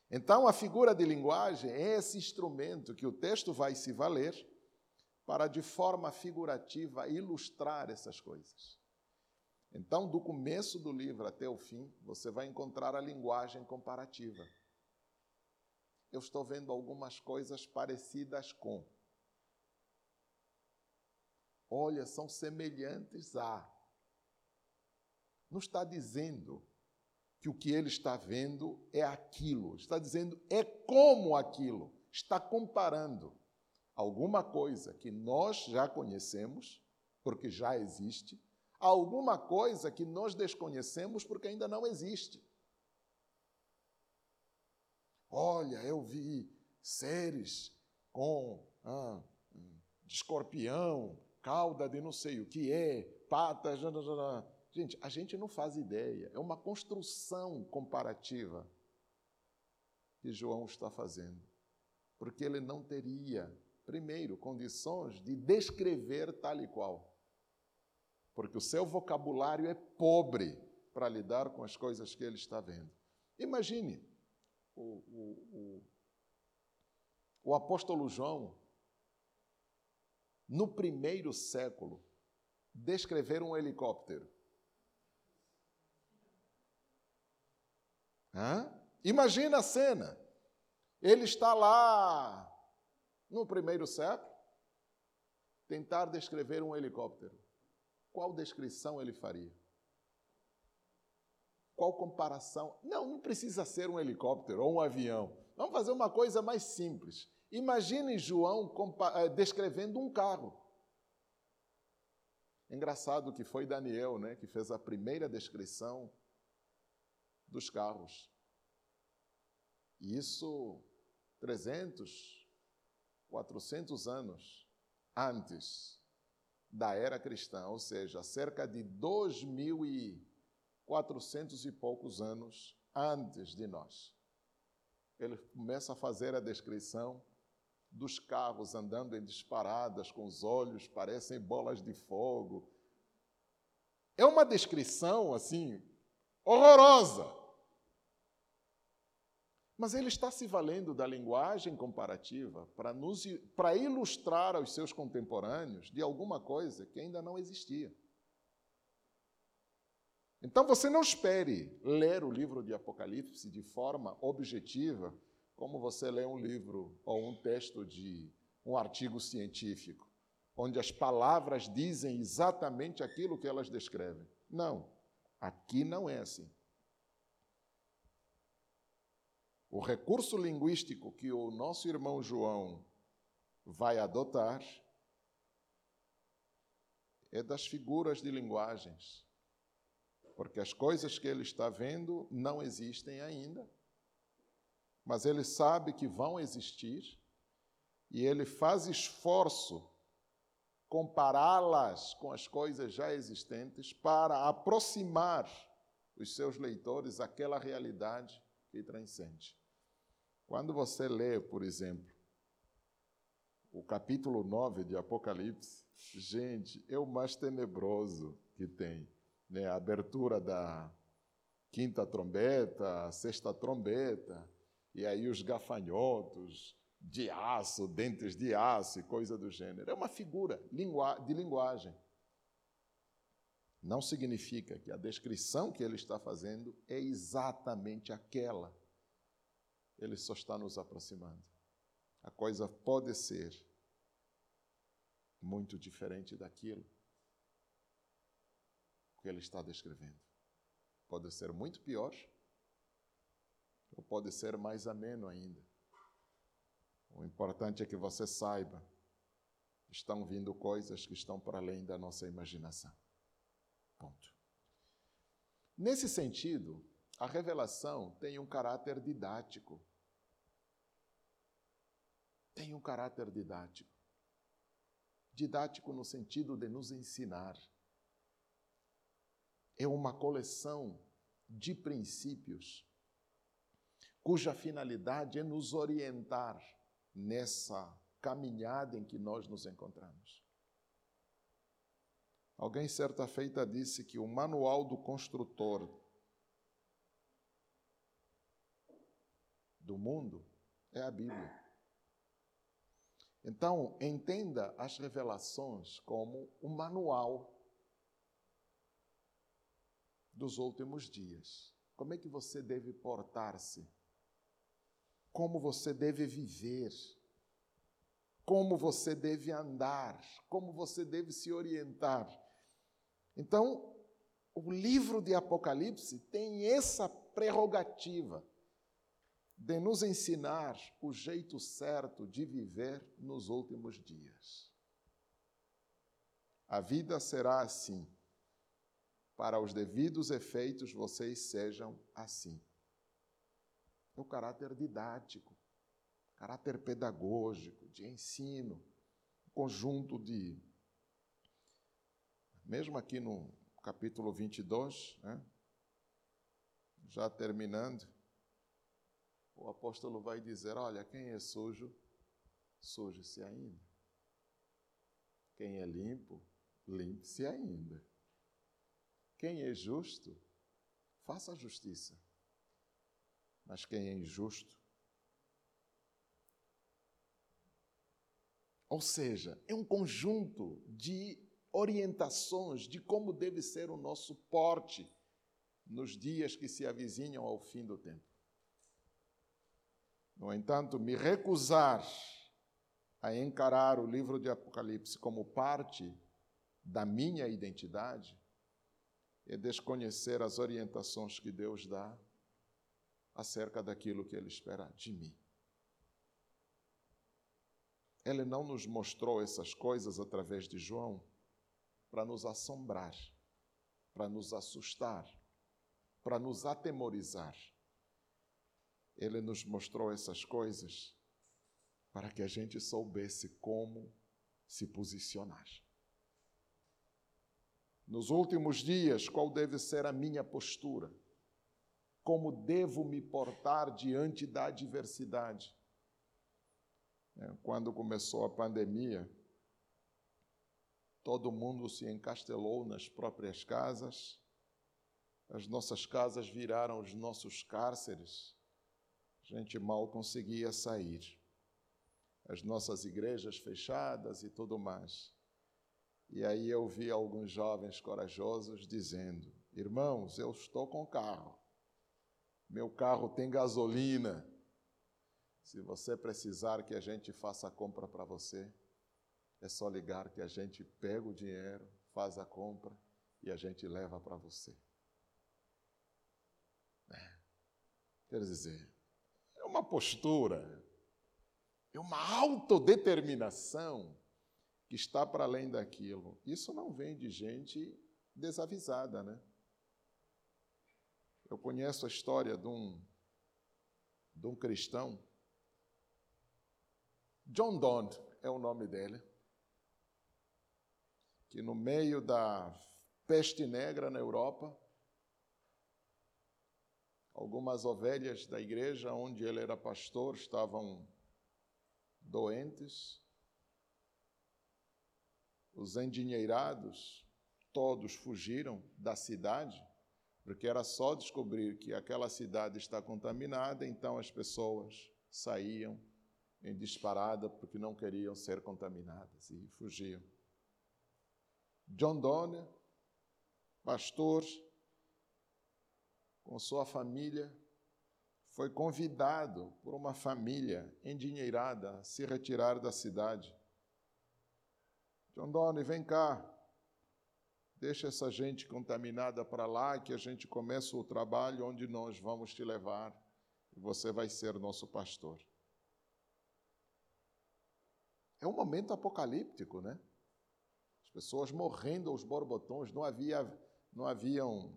Então, a figura de linguagem é esse instrumento que o texto vai se valer para, de forma figurativa, ilustrar essas coisas. Então, do começo do livro até o fim, você vai encontrar a linguagem comparativa eu estou vendo algumas coisas parecidas com. Olha, são semelhantes a. Não está dizendo que o que ele está vendo é aquilo, está dizendo é como aquilo, está comparando. alguma coisa que nós já conhecemos, porque já existe, alguma coisa que nós desconhecemos porque ainda não existe. Olha, eu vi seres com ah, de escorpião, cauda de não sei o que é, patas. Gente, a gente não faz ideia. É uma construção comparativa que João está fazendo. Porque ele não teria, primeiro, condições de descrever tal e qual. Porque o seu vocabulário é pobre para lidar com as coisas que ele está vendo. Imagine o, o, o, o apóstolo João, no primeiro século, descrever um helicóptero. Hã? Imagina a cena. Ele está lá no primeiro século, tentar descrever um helicóptero. Qual descrição ele faria? Qual comparação? Não, não precisa ser um helicóptero ou um avião. Vamos fazer uma coisa mais simples. Imagine João eh, descrevendo um carro. Engraçado que foi Daniel, né, que fez a primeira descrição dos carros. Isso 300, 400 anos antes da era cristã, ou seja, cerca de 2.400 e poucos anos antes de nós. Ele começa a fazer a descrição dos carros andando em disparadas, com os olhos parecem bolas de fogo. É uma descrição assim horrorosa. Mas ele está se valendo da linguagem comparativa para, nos, para ilustrar aos seus contemporâneos de alguma coisa que ainda não existia. Então você não espere ler o livro de Apocalipse de forma objetiva, como você lê um livro ou um texto de um artigo científico, onde as palavras dizem exatamente aquilo que elas descrevem. Não, aqui não é assim. O recurso linguístico que o nosso irmão João vai adotar é das figuras de linguagens, porque as coisas que ele está vendo não existem ainda, mas ele sabe que vão existir e ele faz esforço compará-las com as coisas já existentes para aproximar os seus leitores àquela realidade transcende. Quando você lê, por exemplo, o capítulo 9 de Apocalipse, gente, é o mais tenebroso que tem. Né? A abertura da quinta trombeta, a sexta trombeta, e aí os gafanhotos de aço, dentes de aço e coisa do gênero. É uma figura de linguagem. Não significa que a descrição que ele está fazendo é exatamente aquela. Ele só está nos aproximando. A coisa pode ser muito diferente daquilo que ele está descrevendo. Pode ser muito pior, ou pode ser mais ameno ainda. O importante é que você saiba, estão vindo coisas que estão para além da nossa imaginação. Ponto. Nesse sentido, a revelação tem um caráter didático. Tem um caráter didático. Didático no sentido de nos ensinar. É uma coleção de princípios cuja finalidade é nos orientar nessa caminhada em que nós nos encontramos. Alguém certa feita disse que o manual do construtor do mundo é a Bíblia. Então, entenda as revelações como o manual dos últimos dias. Como é que você deve portar-se? Como você deve viver? Como você deve andar? Como você deve se orientar? Então, o livro de Apocalipse tem essa prerrogativa de nos ensinar o jeito certo de viver nos últimos dias. A vida será assim. Para os devidos efeitos, vocês sejam assim. É o caráter didático, caráter pedagógico, de ensino, conjunto de. Mesmo aqui no capítulo 22, né? já terminando, o apóstolo vai dizer: Olha, quem é sujo, suje-se ainda. Quem é limpo, limpe-se ainda. Quem é justo, faça justiça. Mas quem é injusto, ou seja, é um conjunto de orientações de como deve ser o nosso porte nos dias que se avizinham ao fim do tempo. No entanto, me recusar a encarar o livro de Apocalipse como parte da minha identidade é desconhecer as orientações que Deus dá acerca daquilo que Ele espera de mim. Ele não nos mostrou essas coisas através de João para nos assombrar, para nos assustar, para nos atemorizar ele nos mostrou essas coisas para que a gente soubesse como se posicionar. Nos últimos dias, qual deve ser a minha postura? Como devo me portar diante da adversidade? É, quando começou a pandemia, todo mundo se encastelou nas próprias casas, as nossas casas viraram os nossos cárceres a gente mal conseguia sair. As nossas igrejas fechadas e tudo mais. E aí eu vi alguns jovens corajosos dizendo: Irmãos, eu estou com carro. Meu carro tem gasolina. Se você precisar que a gente faça a compra para você, é só ligar que a gente pega o dinheiro, faz a compra e a gente leva para você. É. Quer dizer, uma postura, é uma autodeterminação que está para além daquilo. Isso não vem de gente desavisada, né? Eu conheço a história de um, de um cristão, John Donne é o nome dele, que no meio da peste negra na Europa, Algumas ovelhas da igreja onde ele era pastor estavam doentes. Os endinheirados todos fugiram da cidade, porque era só descobrir que aquela cidade está contaminada, então as pessoas saíam em disparada porque não queriam ser contaminadas e fugiam. John Donne, pastor, com sua família, foi convidado por uma família endinheirada a se retirar da cidade. John Donne, vem cá, deixa essa gente contaminada para lá, que a gente começa o trabalho onde nós vamos te levar e você vai ser nosso pastor. É um momento apocalíptico, né? As pessoas morrendo aos borbotões, não havia, não haviam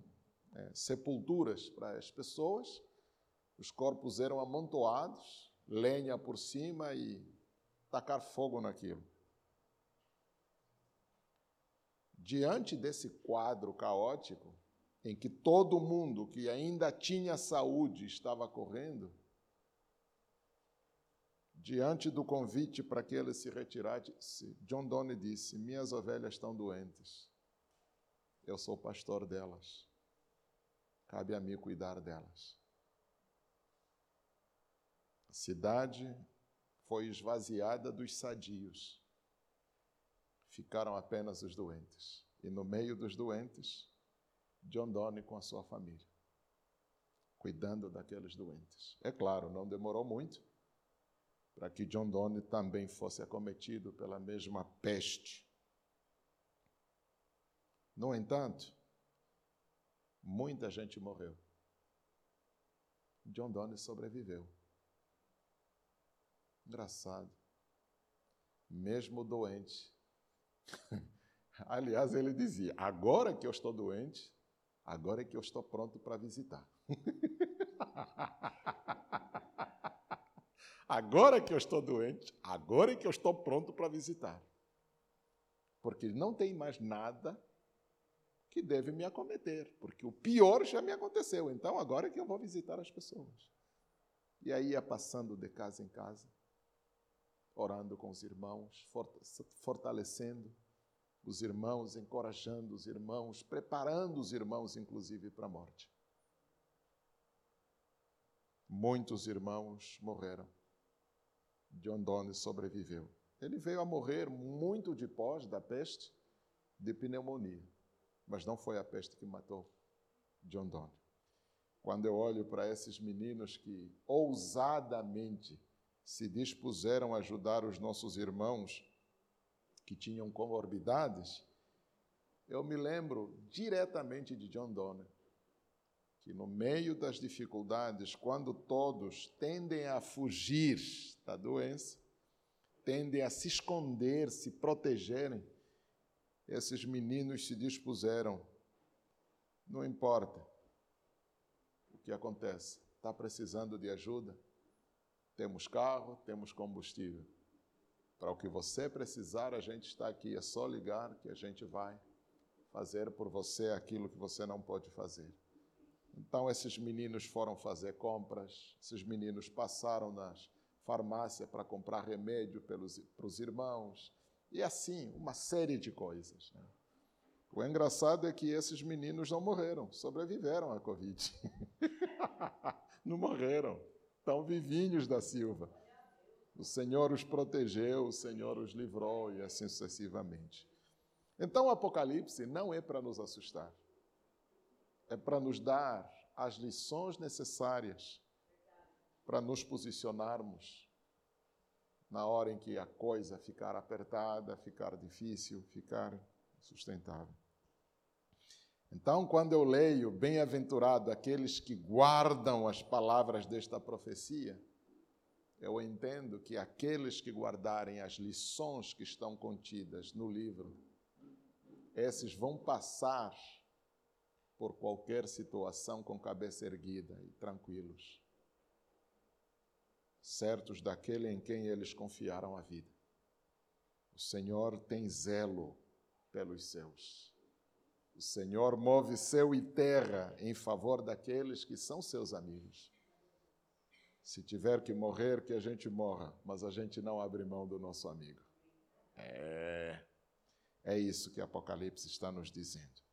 é, sepulturas para as pessoas, os corpos eram amontoados, lenha por cima e tacar fogo naquilo. Diante desse quadro caótico, em que todo mundo que ainda tinha saúde estava correndo, diante do convite para que ele se retirasse, John Donne disse: Minhas ovelhas estão doentes, eu sou pastor delas. Cabe a mim cuidar delas. A cidade foi esvaziada dos sadios. Ficaram apenas os doentes. E no meio dos doentes, John Donne com a sua família, cuidando daqueles doentes. É claro, não demorou muito para que John Donne também fosse acometido pela mesma peste. No entanto, Muita gente morreu. John Donne sobreviveu. Engraçado. Mesmo doente. Aliás, ele dizia: agora que eu estou doente, agora é que eu estou pronto para visitar. agora que eu estou doente, agora que eu estou pronto para visitar. Porque não tem mais nada que deve me acometer, porque o pior já me aconteceu, então agora é que eu vou visitar as pessoas. E aí ia passando de casa em casa, orando com os irmãos, fortalecendo os irmãos, encorajando os irmãos, preparando os irmãos, inclusive, para a morte. Muitos irmãos morreram. John Donne sobreviveu. Ele veio a morrer muito depois da peste de pneumonia, mas não foi a peste que matou John Donne. Quando eu olho para esses meninos que ousadamente se dispuseram a ajudar os nossos irmãos que tinham comorbidades, eu me lembro diretamente de John Donne, que no meio das dificuldades, quando todos tendem a fugir da doença, tendem a se esconder, se protegerem, esses meninos se dispuseram. Não importa o que acontece, está precisando de ajuda? Temos carro, temos combustível. Para o que você precisar, a gente está aqui, é só ligar que a gente vai fazer por você aquilo que você não pode fazer. Então, esses meninos foram fazer compras, esses meninos passaram nas farmácias para comprar remédio pelos, para os irmãos, e assim, uma série de coisas. Né? O engraçado é que esses meninos não morreram, sobreviveram à Covid. não morreram, estão vivinhos da Silva. O Senhor os protegeu, o Senhor os livrou e assim sucessivamente. Então, o Apocalipse não é para nos assustar, é para nos dar as lições necessárias para nos posicionarmos na hora em que a coisa ficar apertada, ficar difícil, ficar sustentável. Então, quando eu leio, bem-aventurado aqueles que guardam as palavras desta profecia, eu entendo que aqueles que guardarem as lições que estão contidas no livro, esses vão passar por qualquer situação com cabeça erguida e tranquilos, certos daquele em quem eles confiaram a vida. O Senhor tem zelo pelos seus. O Senhor move céu e terra em favor daqueles que são seus amigos. Se tiver que morrer, que a gente morra, mas a gente não abre mão do nosso amigo. É, é isso que Apocalipse está nos dizendo.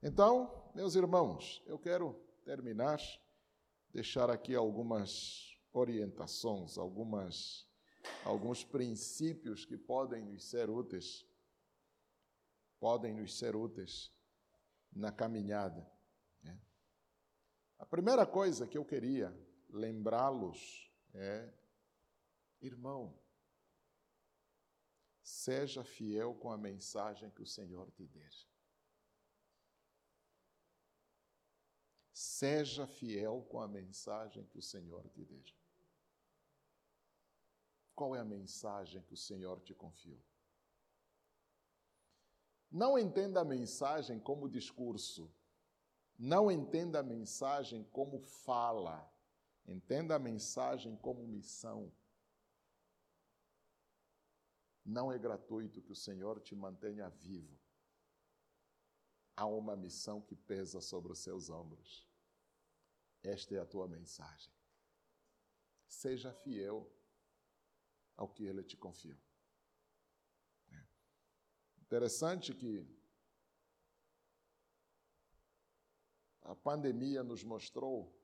Então, meus irmãos, eu quero terminar, deixar aqui algumas orientações, algumas, alguns princípios que podem nos ser úteis, podem nos ser úteis na caminhada. Né? A primeira coisa que eu queria lembrá-los é: irmão, seja fiel com a mensagem que o Senhor te der. Seja fiel com a mensagem que o Senhor te der. Qual é a mensagem que o Senhor te confiou? Não entenda a mensagem como discurso. Não entenda a mensagem como fala. Entenda a mensagem como missão. Não é gratuito que o Senhor te mantenha vivo. Há uma missão que pesa sobre os seus ombros. Esta é a tua mensagem. Seja fiel ao que Ele te confiou. É. Interessante que a pandemia nos mostrou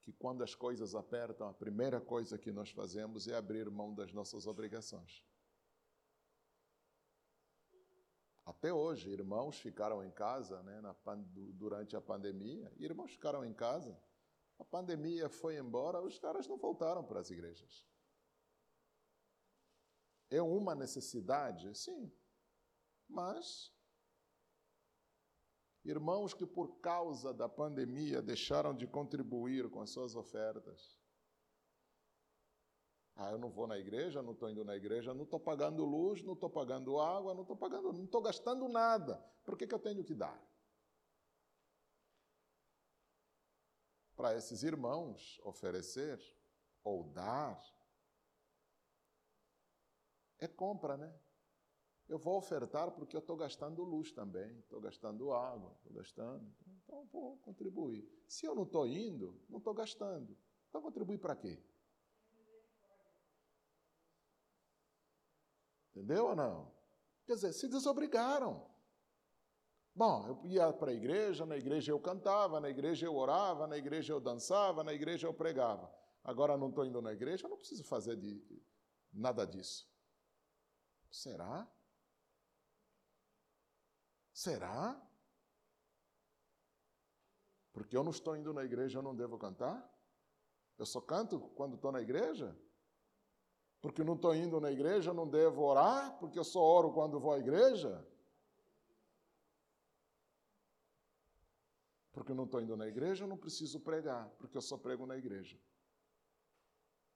que quando as coisas apertam, a primeira coisa que nós fazemos é abrir mão das nossas obrigações. Até hoje, irmãos ficaram em casa né, na, durante a pandemia, irmãos ficaram em casa. A pandemia foi embora, os caras não voltaram para as igrejas. É uma necessidade? Sim. Mas Irmãos que, por causa da pandemia, deixaram de contribuir com as suas ofertas. Ah, eu não vou na igreja, não estou indo na igreja, não estou pagando luz, não estou pagando água, não estou pagando, não estou gastando nada. Por que, que eu tenho que dar? Para esses irmãos oferecer ou dar é compra, né? Eu vou ofertar porque eu estou gastando luz também, estou gastando água, estou gastando, então vou contribuir. Se eu não estou indo, não estou gastando. Então contribuir para quê? Entendeu ou não? Quer dizer, se desobrigaram. Bom, eu ia para a igreja, na igreja eu cantava, na igreja eu orava, na igreja eu dançava, na igreja eu pregava. Agora não estou indo na igreja, eu não preciso fazer de, nada disso. Será? Será? Porque eu não estou indo na igreja, eu não devo cantar? Eu só canto quando estou na igreja? Porque não estou indo na igreja, eu não devo orar? Porque eu só oro quando vou à igreja? Porque não estou indo na igreja, eu não preciso pregar, porque eu só prego na igreja.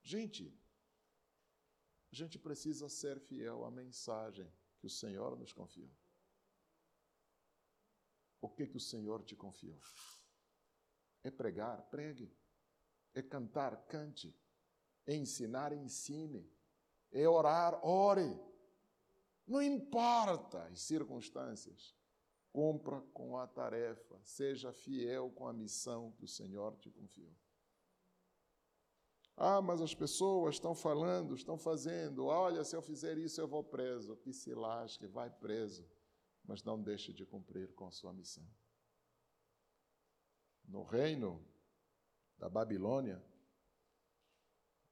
Gente, a gente precisa ser fiel à mensagem que o Senhor nos confiou. O que, que o Senhor te confiou? É pregar? Pregue. É cantar? Cante. É ensinar? Ensine. É orar? Ore. Não importa as circunstâncias. Cumpra com a tarefa. Seja fiel com a missão que o Senhor te confiou. Ah, mas as pessoas estão falando, estão fazendo. Olha, se eu fizer isso, eu vou preso. Que se lasque, vai preso. Mas não deixe de cumprir com a sua missão. No reino da Babilônia,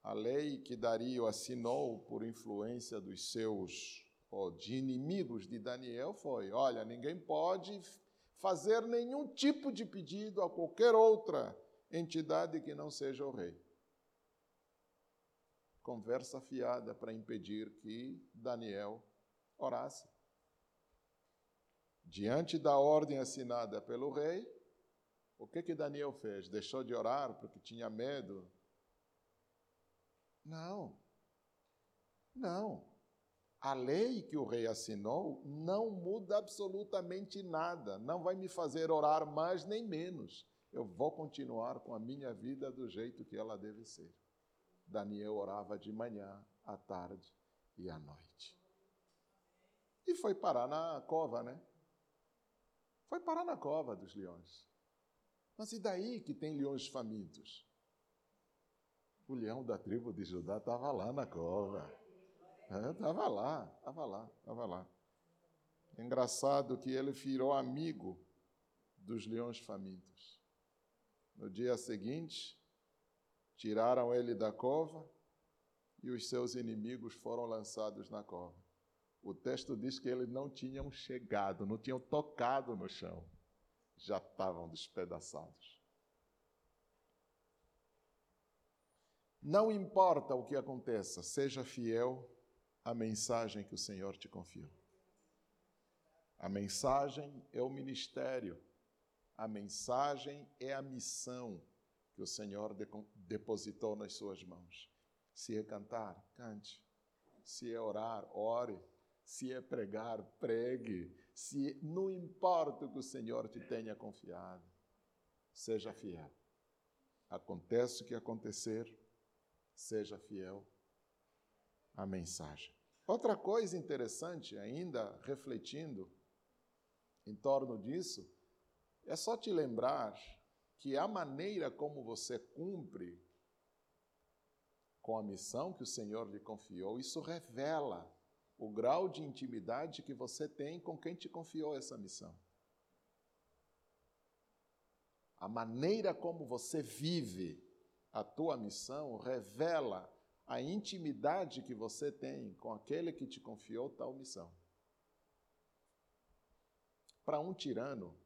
a lei que Dario assinou por influência dos seus, oh, de inimigos de Daniel foi: olha, ninguém pode fazer nenhum tipo de pedido a qualquer outra entidade que não seja o rei conversa fiada para impedir que Daniel orasse. Diante da ordem assinada pelo rei, o que que Daniel fez? Deixou de orar porque tinha medo? Não. Não. A lei que o rei assinou não muda absolutamente nada, não vai me fazer orar mais nem menos. Eu vou continuar com a minha vida do jeito que ela deve ser. Daniel orava de manhã, à tarde e à noite. E foi parar na cova, né? Foi parar na cova dos leões. Mas e daí que tem leões famintos? O leão da tribo de Judá estava lá na cova. Estava é, lá, estava lá, estava lá. Engraçado que ele virou amigo dos leões famintos. No dia seguinte, Tiraram ele da cova e os seus inimigos foram lançados na cova. O texto diz que eles não tinham chegado, não tinham tocado no chão, já estavam despedaçados. Não importa o que aconteça, seja fiel à mensagem que o Senhor te confiou. A mensagem é o ministério, a mensagem é a missão que o Senhor depositou nas suas mãos. Se é cantar, cante. Se é orar, ore. Se é pregar, pregue. Se não importa o que o Senhor te tenha confiado, seja fiel. Acontece o que acontecer, seja fiel à mensagem. Outra coisa interessante, ainda refletindo em torno disso, é só te lembrar que a maneira como você cumpre com a missão que o Senhor lhe confiou, isso revela o grau de intimidade que você tem com quem te confiou essa missão. A maneira como você vive a tua missão revela a intimidade que você tem com aquele que te confiou tal missão. Para um tirano,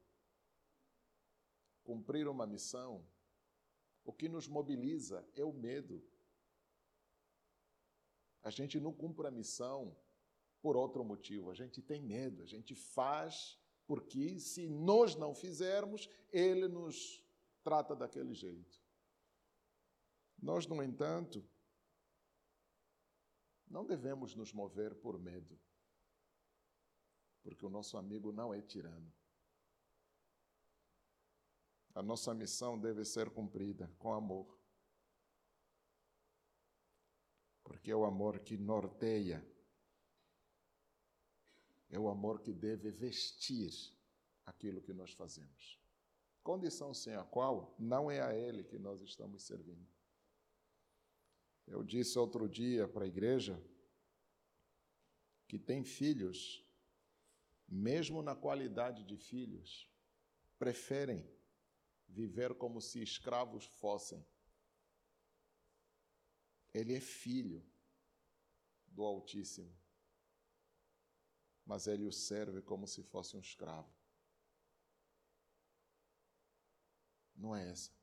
cumprir uma missão, o que nos mobiliza é o medo. A gente não cumpre a missão por outro motivo, a gente tem medo, a gente faz porque se nós não fizermos, ele nos trata daquele jeito. Nós, no entanto, Não devemos nos mover por medo, porque o nosso amigo não é tirano. A nossa missão deve ser cumprida com amor. Porque é o amor que norteia, é o amor que deve vestir aquilo que nós fazemos. Condição sem a qual não é a Ele que nós estamos servindo. Eu disse outro dia para a igreja que tem filhos, mesmo na qualidade de filhos, preferem viver como se escravos fossem. Ele é filho do Altíssimo, mas ele o serve como se fosse um escravo. Não é essa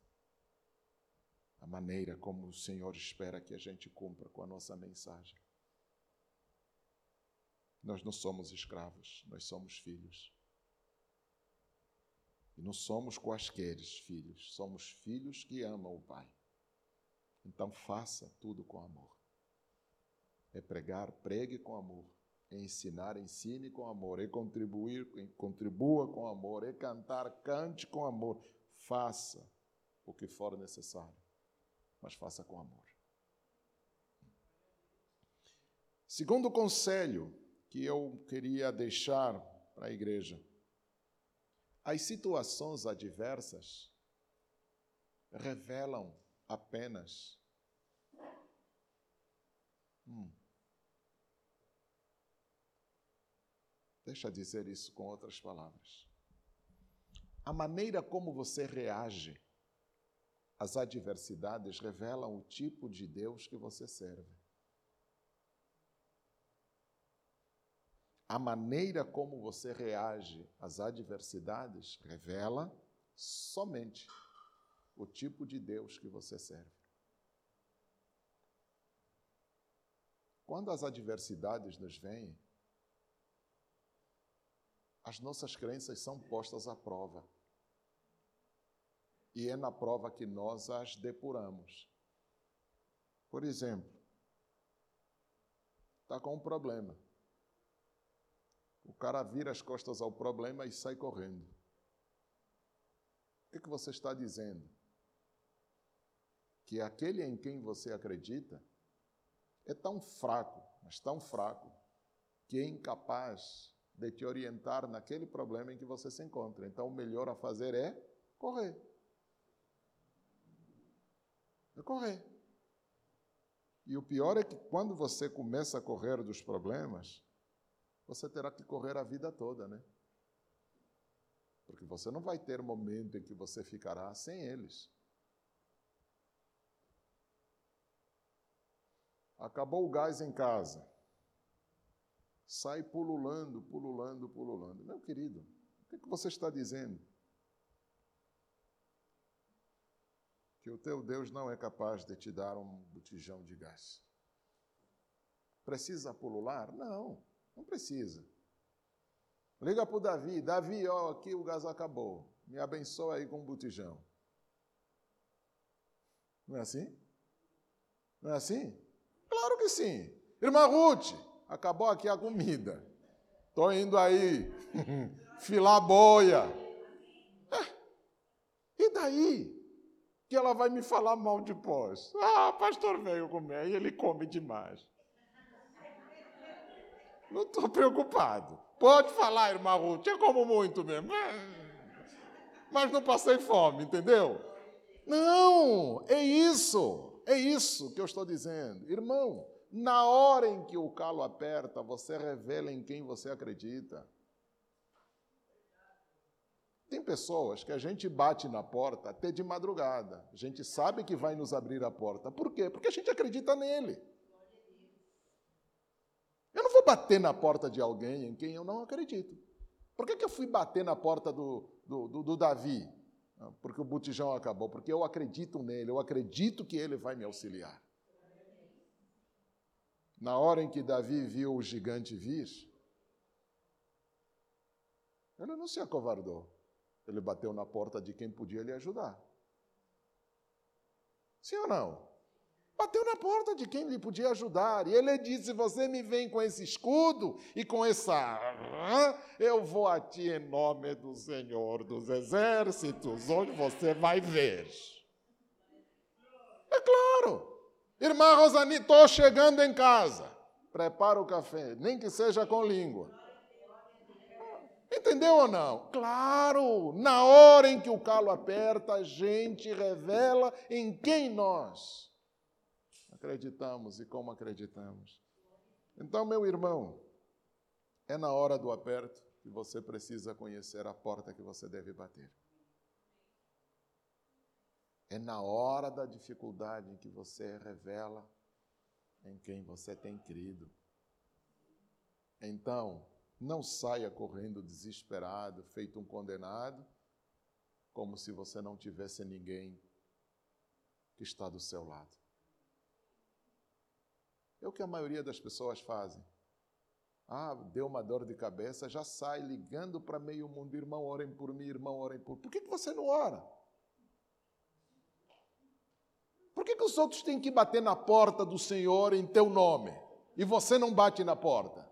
a maneira como o Senhor espera que a gente cumpra com a nossa mensagem. Nós não somos escravos, nós somos filhos. E não somos quaisqueres filhos, somos filhos que amam o Pai. Então faça tudo com amor. É pregar, pregue com amor. É ensinar, ensine com amor. É contribuir, contribua com amor. É cantar, cante com amor. Faça o que for necessário, mas faça com amor. Segundo conselho que eu queria deixar para a igreja as situações adversas revelam apenas. Hum, deixa eu dizer isso com outras palavras. A maneira como você reage às adversidades revela o tipo de Deus que você serve. a maneira como você reage às adversidades revela somente o tipo de Deus que você serve. Quando as adversidades nos vêm, as nossas crenças são postas à prova. E é na prova que nós as depuramos. Por exemplo, está com um problema. O cara vira as costas ao problema e sai correndo. O que, que você está dizendo? Que aquele em quem você acredita é tão fraco, mas tão fraco, que é incapaz de te orientar naquele problema em que você se encontra. Então, o melhor a fazer é correr. É correr. E o pior é que quando você começa a correr dos problemas, você terá que correr a vida toda, né? Porque você não vai ter momento em que você ficará sem eles. Acabou o gás em casa. Sai pululando, pululando, pululando. Meu querido, o que, é que você está dizendo? Que o teu Deus não é capaz de te dar um botijão de gás. Precisa pulular? Não. Não precisa. Liga para o Davi. Davi, ó, aqui o gás acabou. Me abençoa aí com um botijão. Não é assim? Não é assim? Claro que sim. Irmã Ruth, acabou aqui a comida. Estou indo aí filar boia. É. E daí? Ela vai me falar mal depois. Ah, pastor veio comer e ele come demais. Não estou preocupado. Pode falar, irmã Ruth, eu como muito mesmo. Mas não passei fome, entendeu? Não, é isso, é isso que eu estou dizendo. Irmão, na hora em que o calo aperta, você revela em quem você acredita. Tem pessoas que a gente bate na porta até de madrugada. A gente sabe que vai nos abrir a porta. Por quê? Porque a gente acredita nele. Eu não vou bater na porta de alguém em quem eu não acredito. Por que, que eu fui bater na porta do, do, do, do Davi? Porque o botijão acabou. Porque eu acredito nele, eu acredito que ele vai me auxiliar. Na hora em que Davi viu o gigante vir, ele não se acovardou. Ele bateu na porta de quem podia lhe ajudar. Sim ou não? Bateu na porta de quem lhe podia ajudar. E ele disse: Você me vem com esse escudo e com essa. Eu vou a ti em nome do Senhor dos Exércitos, onde você vai ver. É claro. Irmã Rosani, estou chegando em casa. Prepara o café, nem que seja com língua. Entendeu ou não? Claro, na hora em que o calo aperta, a gente revela em quem nós acreditamos e como acreditamos. Então, meu irmão, é na hora do aperto que você precisa conhecer a porta que você deve bater. É na hora da dificuldade em que você revela em quem você tem crido. Então, não saia correndo desesperado, feito um condenado, como se você não tivesse ninguém que está do seu lado. É o que a maioria das pessoas fazem. Ah, deu uma dor de cabeça, já sai ligando para meio mundo, irmão, orem por mim, irmão, orem por mim. Por que, que você não ora? Por que, que os outros têm que bater na porta do Senhor em teu nome e você não bate na porta?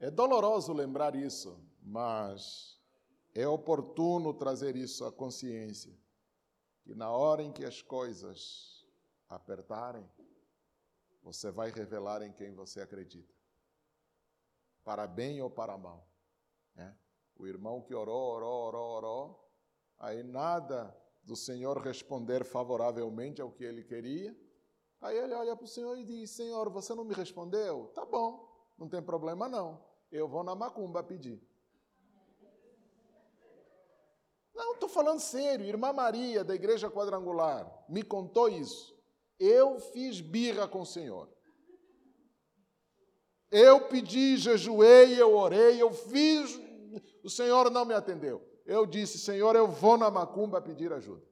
É doloroso lembrar isso, mas é oportuno trazer isso à consciência. Que na hora em que as coisas apertarem, você vai revelar em quem você acredita, para bem ou para mal. Né? O irmão que orou, orou, orou, orou, aí nada do Senhor responder favoravelmente ao que ele queria. Aí ele olha para o Senhor e diz: Senhor, você não me respondeu? Tá bom, não tem problema não. Eu vou na macumba pedir. Não, estou falando sério. Irmã Maria, da Igreja Quadrangular, me contou isso. Eu fiz birra com o Senhor. Eu pedi, jejuei, eu orei, eu fiz o Senhor não me atendeu. Eu disse, Senhor, eu vou na macumba pedir ajuda.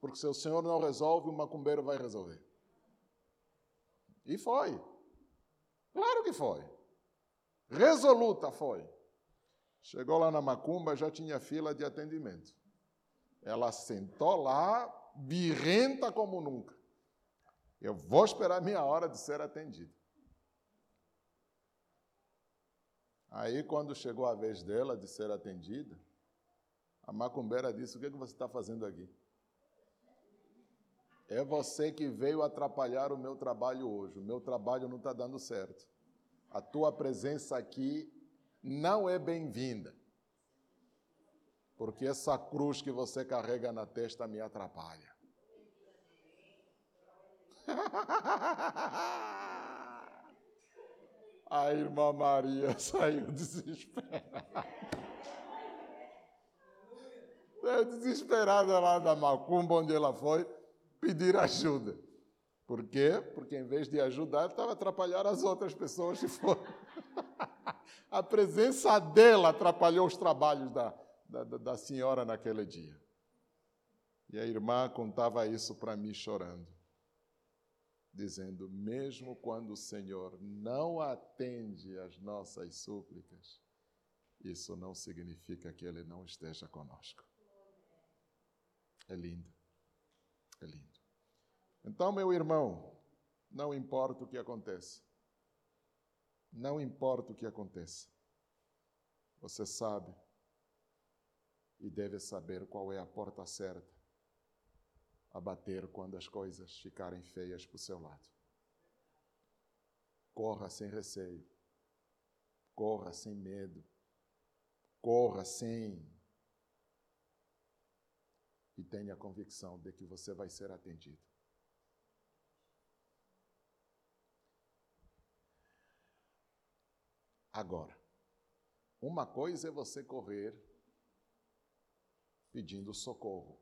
Porque se o Senhor não resolve, o macumbeiro vai resolver. E foi. Claro que foi. Resoluta foi. Chegou lá na macumba, já tinha fila de atendimento. Ela sentou lá, birrenta como nunca. Eu vou esperar minha hora de ser atendida. Aí, quando chegou a vez dela de ser atendida, a macumbeira disse: O que, é que você está fazendo aqui? É você que veio atrapalhar o meu trabalho hoje. O meu trabalho não está dando certo. A tua presença aqui não é bem-vinda. Porque essa cruz que você carrega na testa me atrapalha. A irmã Maria saiu desesperada. Saiu desesperada lá da macumba onde ela foi pedir ajuda. Por quê? Porque em vez de ajudar, estava atrapalhando as outras pessoas que foram. A presença dela atrapalhou os trabalhos da, da, da senhora naquele dia. E a irmã contava isso para mim chorando dizendo: mesmo quando o Senhor não atende às nossas súplicas, isso não significa que Ele não esteja conosco. É lindo, é lindo. Então, meu irmão, não importa o que aconteça, não importa o que aconteça, você sabe e deve saber qual é a porta certa a bater quando as coisas ficarem feias para o seu lado. Corra sem receio, corra sem medo, corra sem. E tenha a convicção de que você vai ser atendido. Agora, uma coisa é você correr pedindo socorro.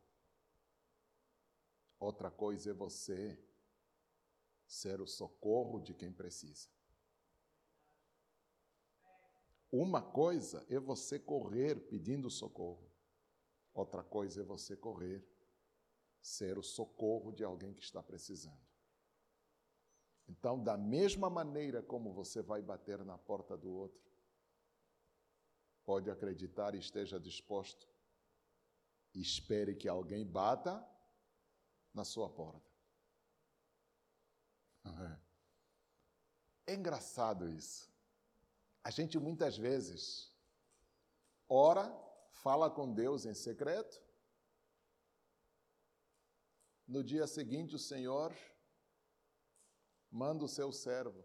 Outra coisa é você ser o socorro de quem precisa. Uma coisa é você correr pedindo socorro. Outra coisa é você correr ser o socorro de alguém que está precisando. Então, da mesma maneira como você vai bater na porta do outro, pode acreditar e esteja disposto espere que alguém bata na sua porta. É engraçado isso. A gente muitas vezes ora, fala com Deus em secreto. No dia seguinte, o Senhor manda o seu servo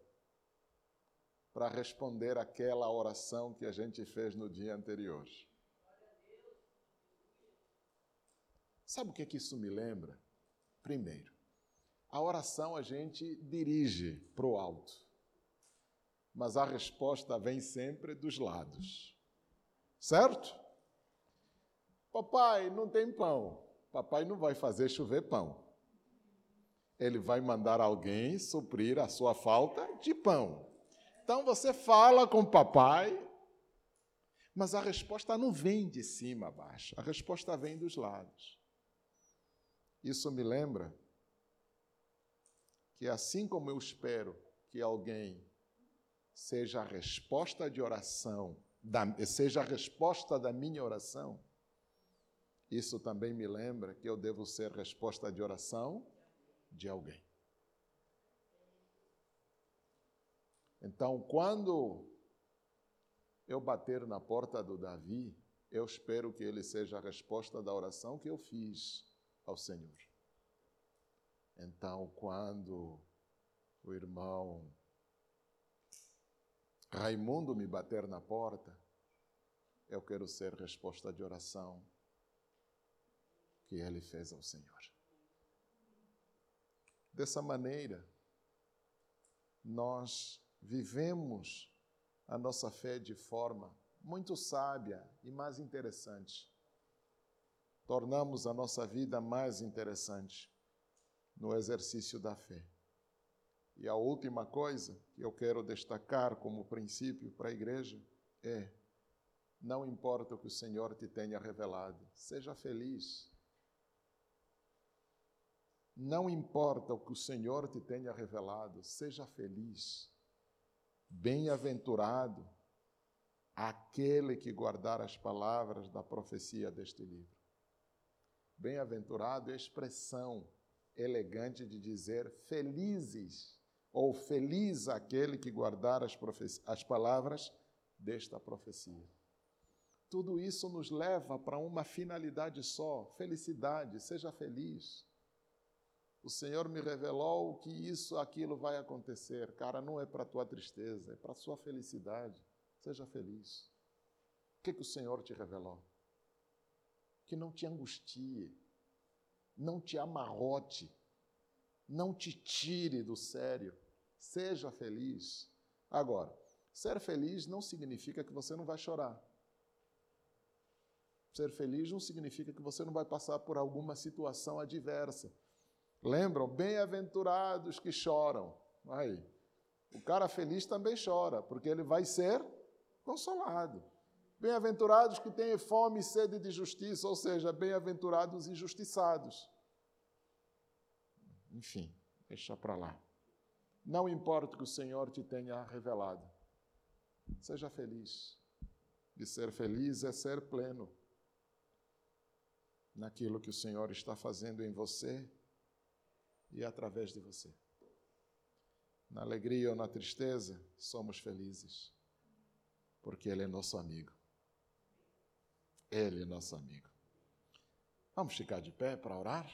para responder aquela oração que a gente fez no dia anterior. Sabe o que, é que isso me lembra? Primeiro, a oração a gente dirige para o alto, mas a resposta vem sempre dos lados. Certo? Papai, não tem pão. Papai não vai fazer chover pão. Ele vai mandar alguém suprir a sua falta de pão. Então você fala com o papai, mas a resposta não vem de cima a baixo, a resposta vem dos lados. Isso me lembra que assim como eu espero que alguém seja a resposta de oração, seja a resposta da minha oração, isso também me lembra que eu devo ser resposta de oração de alguém. Então, quando eu bater na porta do Davi, eu espero que ele seja a resposta da oração que eu fiz ao Senhor. Então, quando o irmão Raimundo me bater na porta, eu quero ser resposta de oração que ele fez ao Senhor. Dessa maneira, nós vivemos a nossa fé de forma muito sábia e mais interessante. Tornamos a nossa vida mais interessante no exercício da fé. E a última coisa que eu quero destacar como princípio para a igreja é: não importa o que o Senhor te tenha revelado, seja feliz. Não importa o que o Senhor te tenha revelado, seja feliz. Bem-aventurado aquele que guardar as palavras da profecia deste livro. Bem-aventurado é a expressão elegante de dizer felizes, ou feliz aquele que guardar as, as palavras desta profecia. Tudo isso nos leva para uma finalidade só: felicidade, seja feliz. O Senhor me revelou que isso, aquilo vai acontecer. Cara, não é para tua tristeza, é para sua felicidade. Seja feliz. O que, que o Senhor te revelou? Que não te angustie, não te amarrote, não te tire do sério. Seja feliz. Agora, ser feliz não significa que você não vai chorar. Ser feliz não significa que você não vai passar por alguma situação adversa. Lembram? Bem-aventurados que choram. Aí, o cara feliz também chora, porque ele vai ser consolado. Bem-aventurados que têm fome e sede de justiça, ou seja, bem-aventurados injustiçados. Enfim, deixa para lá. Não importa o que o Senhor te tenha revelado, seja feliz. E ser feliz é ser pleno naquilo que o Senhor está fazendo em você e através de você. Na alegria ou na tristeza, somos felizes, porque Ele é nosso amigo. Ele é nosso amigo. Vamos ficar de pé para orar?